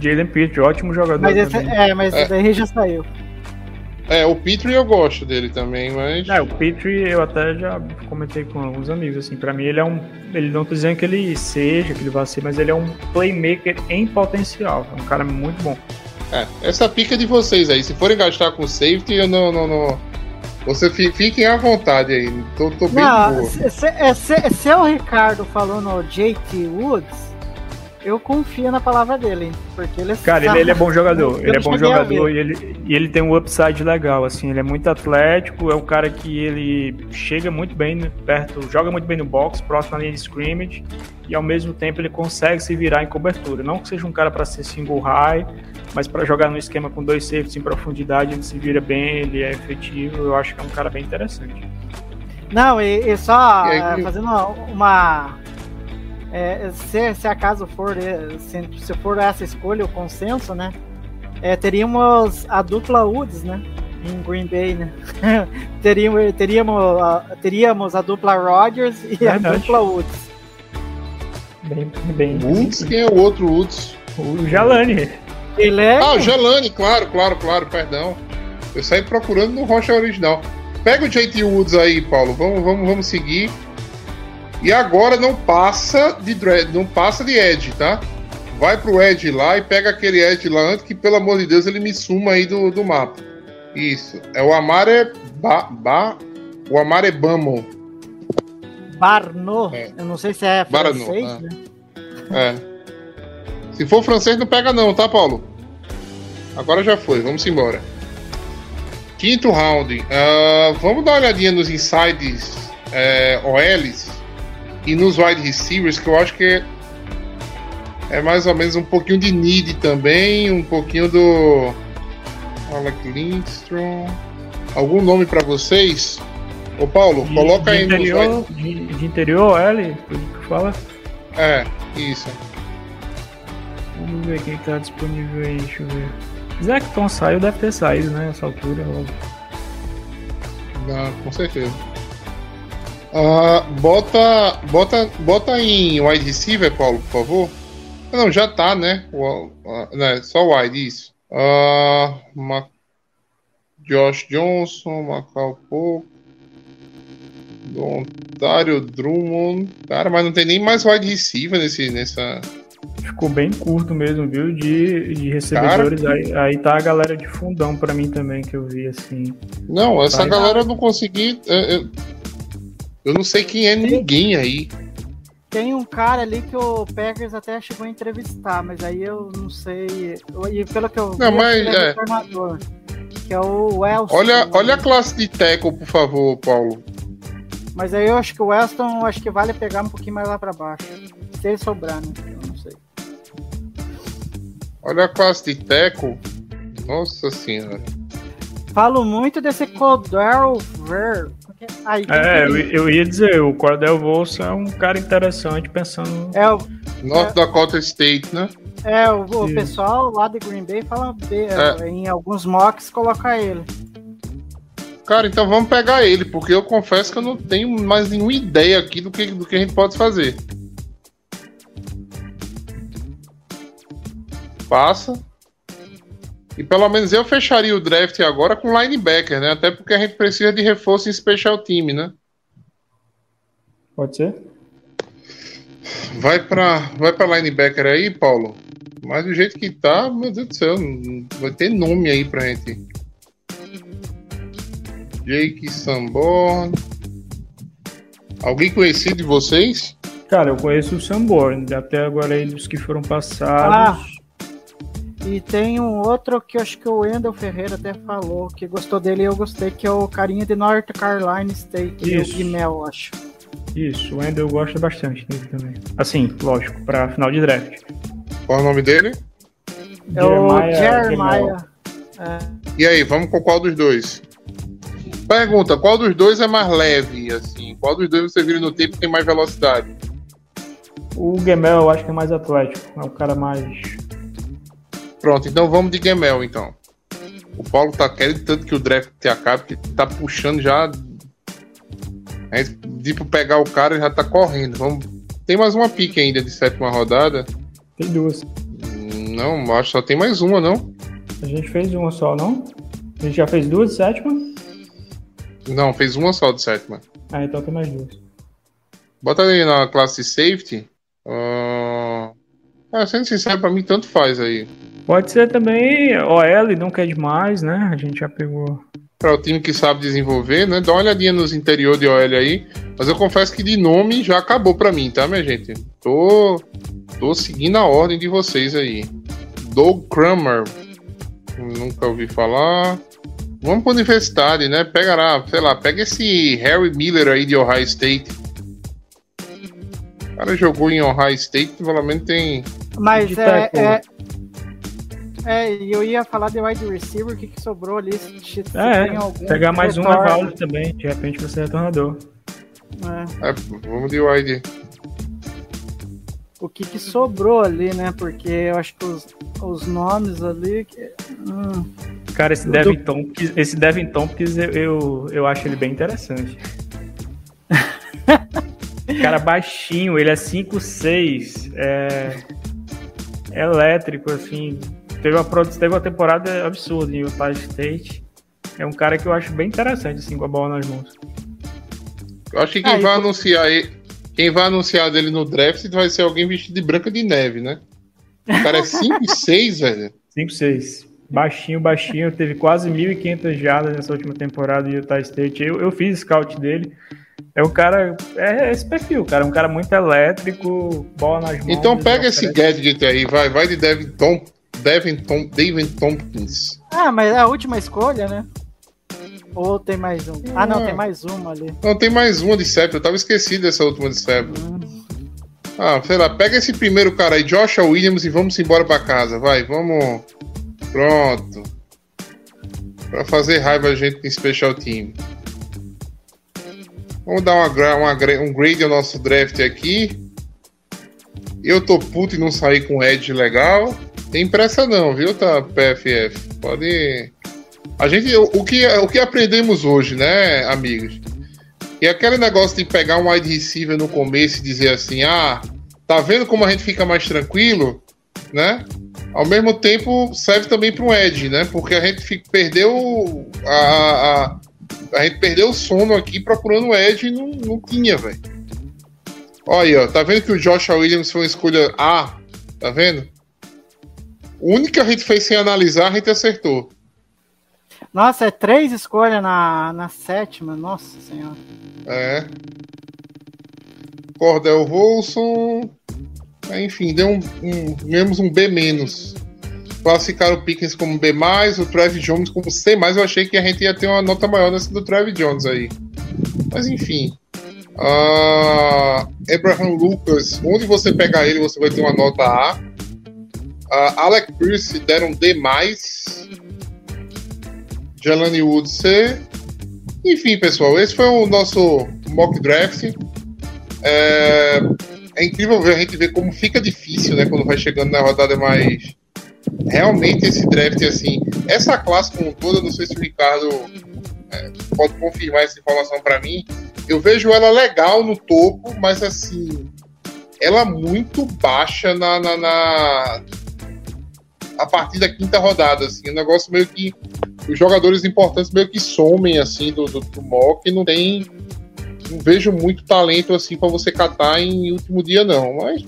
Jalen Pitt, ótimo jogador Mas esse, é, mas É. daí já saiu. É, o Petrie eu gosto dele também, mas. É, o Petrie eu até já comentei com alguns amigos, assim, pra mim ele é um. Ele não tô dizendo que ele seja, que ele vai ser, mas ele é um playmaker em potencial. É um cara muito bom. É, essa pica de vocês aí. Se forem gastar com safety, eu não. não, não... Você fi- fiquem à vontade aí. Tô, tô bem Não, boa. se, se, é, se, se é o Ricardo falando JT Woods, eu confio na palavra dele, porque ele Cara, ele, ele é bom jogador. Ele é bom jogador e ele, e ele tem um upside legal, assim. Ele é muito atlético, é um cara que ele chega muito bem perto, joga muito bem no box, próximo à linha de scrimmage, e ao mesmo tempo ele consegue se virar em cobertura. Não que seja um cara para ser single high, mas para jogar no esquema com dois safeties em profundidade, ele se vira bem, ele é efetivo. Eu acho que é um cara bem interessante. Não, e, e só E aí- é, fazendo uma. uma- é, se, se acaso for, é, se, se for essa escolha, o consenso, né? é, teríamos a dupla Woods, né? Em Green Bay, né? [laughs] teríamos, teríamos, a, teríamos a dupla Rodgers e a Verdade. dupla Woods. Bem, bem. Woods, quem é o outro Woods? O Jalani. Ele é. Ah, o Gelani, claro, claro, claro, perdão. Eu saí procurando no Rocha original. Pega o JT Woods aí, Paulo. Vamos, vamos, vamos seguir. E agora não passa de dre- não passa de Edge, tá? Vai pro Edge lá e pega aquele Edge lá antes que, pelo amor de Deus, ele me suma aí do, do mapa. Isso. É o Amare ba, ba, o Amare Bamon. Barno. É. Eu não sei se é Barno, francês, ah. né? É. Se for francês, não pega não, tá, Paulo? Agora já foi, vamos embora. Quinto round. ah, vamos dar uma olhadinha nos insides é, OLs e nos wide receivers, que eu acho que é, é mais ou menos um pouquinho de need também, um pouquinho do Alec Lindstrom. Algum nome pra vocês? Ô Paulo, De- coloca de aí nos interior, wide... de, de interior, L, fala. É, isso. Vamos ver quem tá disponível aí, deixa eu ver. Zecton saiu, deve ter saído, né? Nessa altura. óbvio. Ah, com certeza. Ah, bota, bota, bota em wide receiver, Paulo, por favor. Não, já tá, né? O, ah, né só wide, isso. Ah, Ma- Josh Johnson, Macau Poco, Ontário Drummond. Cara, mas não tem nem mais wide receiver nesse, nessa. Ficou bem curto mesmo, viu? De, de recebedores. Aí, aí tá a galera de fundão pra mim também, que eu vi assim. Não, essa Vai. galera eu não consegui. é, Eu, eu não sei quem é ninguém aí. Tem um cara ali que o Packers até chegou a entrevistar, mas aí eu não sei. E pelo que eu vi, Não, mas, ele é é. retornador, que é o Wellston. Olha, olha a classe de tackle, por favor, Paulo. Mas aí eu acho que o Wellston acho que vale pegar um pouquinho mais lá pra baixo. Se ele sobrar, né? Eu não sei. Olha a classe de tackle. Nossa senhora. Falo muito desse Cordell Ver. Aí, É, eu, eu ia dizer, o Cordell Volso é um cara interessante pensando. é o, North Dakota State, né? é, o, o pessoal lá de Green Bay fala be- É. em alguns mocks colocar ele. Cara, então vamos pegar ele, porque eu confesso que eu não tenho mais nenhuma ideia aqui do que, do que a gente pode fazer. Passa. E pelo menos eu fecharia o draft agora com linebacker, né? Até porque a gente precisa de reforço em special team, né? Pode ser? Vai pra, vai pra linebacker aí, Paulo. Mas do jeito que tá, meu Deus do céu, não- vai ter nome aí pra gente. Jake Sanborn. Alguém conhecido de vocês? Cara, eu conheço o Sanborn, até agora aí dos que foram passados. E tem um outro que eu acho que o Wendel Ferreira até falou que gostou dele e eu gostei, que é o carinha de North Carolina State, Isso. o Guimel, acho. Isso, o Wendel gosta bastante dele também. Assim, lógico, pra final de draft. Qual é o nome dele? É o Jeremiah Jeremiah. E aí, vamos com qual dos dois? Pergunta, qual dos dois é mais leve, assim? Qual dos dois você vira no tempo que tem mais velocidade? O Gemel eu acho que é mais atlético, é o cara mais. Pronto, então vamos de Gemel, então. O Paulo tá querendo tanto que o draft acabe, que tá puxando já. A gente, tipo, pegar o cara e já tá correndo. Vamos... Tem mais uma pique ainda de sétima rodada? Tem duas. Não, acho que só tem mais uma, não? A gente fez uma só, não? A gente já fez duas de sétima? Não, fez uma só de sétima. Ah, então tem mais duas. Bota ali na classe safety. Uh... É, sendo sincero, pra mim tanto faz aí. Pode ser também OL, não quer demais, né? A gente já pegou. Para o time que sabe desenvolver, né? Dá uma olhadinha nos interior de OL aí. Mas eu confesso que de nome já acabou pra mim, tá, minha gente? Tô, tô seguindo a ordem de vocês aí. Doug Kramer. Nunca ouvi falar. Vamos pra universidade, né? Pega lá, sei lá, pega esse Harry Miller aí de Ohio State. O cara jogou em Ohio State, pelo menos tem. Mas é, é. É, e eu ia falar de wide receiver, o que, que sobrou ali? Se, se É, tem algum pegar mais um é válido também. De repente você é retornador. né? É, vamos de wide. O que, que sobrou ali, né? Porque eu acho que os, os nomes ali. que- hum, Cara, esse Devin Tompkins, esse Devin Tompkins eu, eu, eu acho ele bem interessante. [laughs] Cara baixinho, ele é 5'6", é, é elétrico, assim. Teve uma, teve uma temporada absurda em Utah State. É um cara que eu acho bem interessante, assim, com a bola nas mãos. Eu acho que quem Ah, vai por- anunciar ele, quem vai anunciar dele no draft vai ser alguém vestido de branca de neve, né? O cara é 5 e 6, [laughs] velho. 5'6". Baixinho, baixinho, teve quase 1.500 jardas nessa última temporada em Utah State. Eu, eu fiz scout dele. É um cara. É esse perfil, cara. Um cara muito elétrico, bola nas mãos. Então pega esse oferece- gadget aí, vai, vai de Devin, Tom, Devin, Tom, Devin Tompkins. Ah, mas é a última escolha, né? Ou tem mais um? Ah, não, tem mais uma ali. Não, tem mais uma de Septo, eu tava esquecido dessa última de Septo. Ah, sei lá, pega esse primeiro cara aí, Joshua Williams, e vamos embora pra casa, vai, vamos. Pronto. Pra fazer raiva a gente em Special Team. Vamos dar uma, uma um grade ao nosso draft aqui. Eu tô puto e não sair com Edge legal. Tem pressa não, viu, tá, PFF? Pode. A gente, o, que, o que aprendemos hoje, né, amigos? E aquele negócio de pegar um wide receiver no começo e dizer assim, ah, tá vendo como a gente fica mais tranquilo, né? Ao mesmo tempo serve também para um edge, né? Porque a gente perdeu a, a, a gente perdeu o sono aqui procurando o edge e não, não tinha, velho. Olha aí, ó, tá vendo que o Joshua Williams foi uma escolha A? Tá vendo? O único que a gente fez sem analisar, a gente acertou. Nossa, é três escolhas na, na sétima. Nossa senhora. É. Cordell Volson. É, Enfim, deu um, um. Ganhamos um B menos. Classificaram o Pickens como B, o Travis Jones como C. Eu achei que a gente ia ter uma nota maior nessa do Travis Jones aí. Mas enfim. Ah, Abraham Lucas, onde você pegar ele, você vai ter uma nota A. Ah, Alec Pierce deram D. Jelani Wood C. Enfim, pessoal, esse foi o nosso mock draft. É, é incrível ver a gente ver como fica difícil, né, quando vai chegando na rodada mais. Realmente esse draft, assim, essa classe como um todo, eu não sei se o Ricardo é, pode confirmar essa informação para mim. Eu vejo ela legal no topo, mas assim, ela muito baixa na, na, na- a partir da quinta rodada, assim, um negócio meio que os jogadores importantes meio que somem assim do, do, do mock não tem não vejo muito talento assim para você catar em último dia não, mas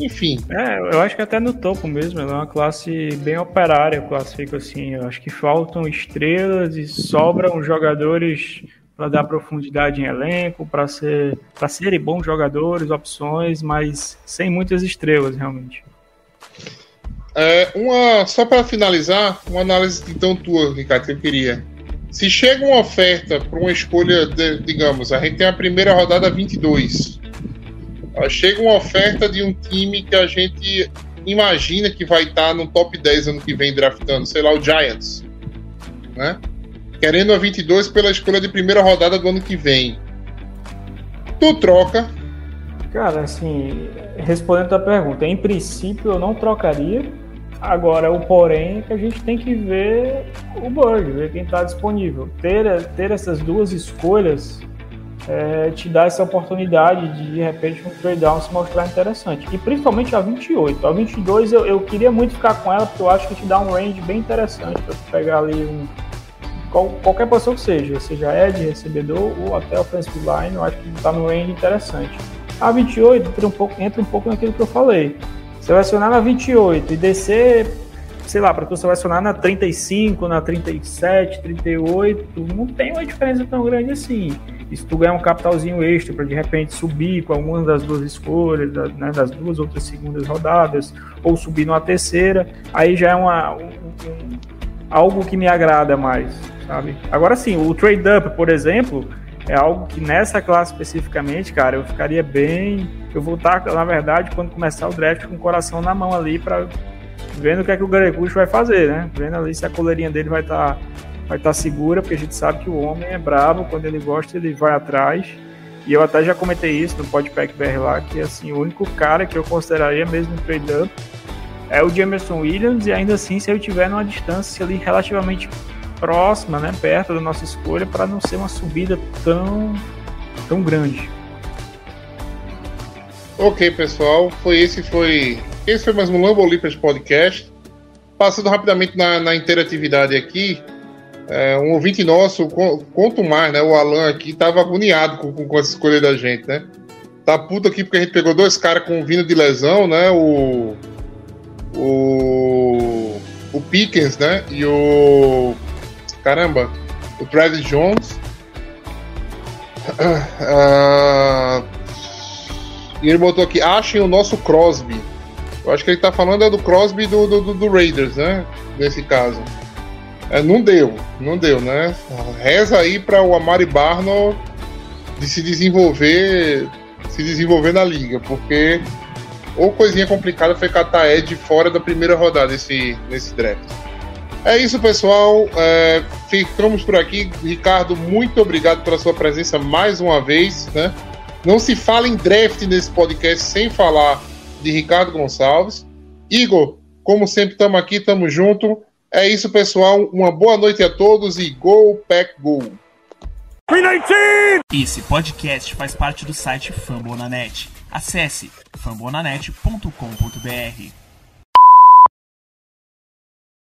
enfim, É, eu acho que até no topo mesmo, ela é uma classe bem operária, eu classifico assim. Eu acho que faltam estrelas e sobram jogadores para dar profundidade em elenco, para ser, para serem bons jogadores, opções, mas sem muitas estrelas realmente. É, uma, só para finalizar, uma análise então tua, Ricardo, que eu queria. Se chega uma oferta para uma escolha, de- digamos, a gente tem a primeira rodada 22. Chega uma oferta de um time que a gente imagina que vai estar no top 10 ano que vem draftando, sei lá, o Giants. Né? Querendo a 22 pela escolha de primeira rodada do ano que vem. Tu troca, Cara, assim, respondendo a tua pergunta, em princípio eu não trocaria. Agora, o porém é que a gente tem que ver o Bird, ver quem está disponível. Ter, ter essas duas escolhas é, te dá essa oportunidade de, de repente, um trade down se mostrar interessante. E principalmente a 28. A 22 eu, eu queria muito ficar com ela, porque eu acho que te dá um range bem interessante para pegar ali um, qual, qualquer posição que seja, seja Ed, recebedor ou até offensive line, eu acho que está no range interessante. A 28 entra um pouco, entra um pouco naquilo que eu falei. Selecionar na 28 e descer, sei lá, para tu selecionar na 35, na 37, 38, não tem uma diferença tão grande assim. E se tu ganhar um capitalzinho extra para de repente subir com alguma das duas escolhas, da, né, das duas outras segundas rodadas, ou subir numa terceira, aí já é uma, um, um, algo que me agrada mais, sabe? Agora sim, o trade-up, por exemplo, é algo que nessa classe especificamente, cara, eu ficaria bem. Eu vou estar, na verdade, quando começar o draft, com o coração na mão ali para vendo o que é que o Garecucho vai fazer, né? Vendo ali se a coleirinha dele vai estar vai estar segura, porque a gente sabe que o homem é bravo, quando ele gosta, ele vai atrás. E eu até já comentei isso no Podpack BR lá, que assim, o único cara que eu consideraria mesmo um trade-up é o Jamerson Williams, e ainda assim, se eu tiver numa distância ali relativamente próxima, né, perto da nossa escolha, para não ser uma subida tão, tão grande. Ok, pessoal, foi esse foi esse foi mais um Lambo Leapers podcast. Passando rapidamente na, na interatividade aqui, é, um ouvinte nosso, quanto mais, né? O Alan aqui tava agoniado com, com, essa escolha da gente, né? Tá puto aqui porque a gente pegou dois caras com vindo de lesão, né? O. O. O Pickens, né? E o. Caramba, o Travis Jones. Uh, e ele botou aqui: achem o nosso Crosby. Eu acho que ele tá falando é do Crosby do, do, do Raiders, né? Nesse caso. É, não deu, não deu, né? Reza aí para o Amari Barno de se desenvolver, se desenvolver na liga, porque ou coisinha complicada foi catar Ed fora da primeira rodada nesse, nesse draft. É isso, pessoal. É, ficamos por aqui. Ricardo, muito obrigado pela sua presença mais uma vez. Né? Não se fala em draft nesse podcast sem falar de Ricardo Gonçalves. Igor, como sempre, estamos aqui, estamos juntos. É isso, pessoal. Uma boa noite a todos e Go Pack Go! Esse podcast faz parte do site Fambonanet. Acesse fambonanet.com.br.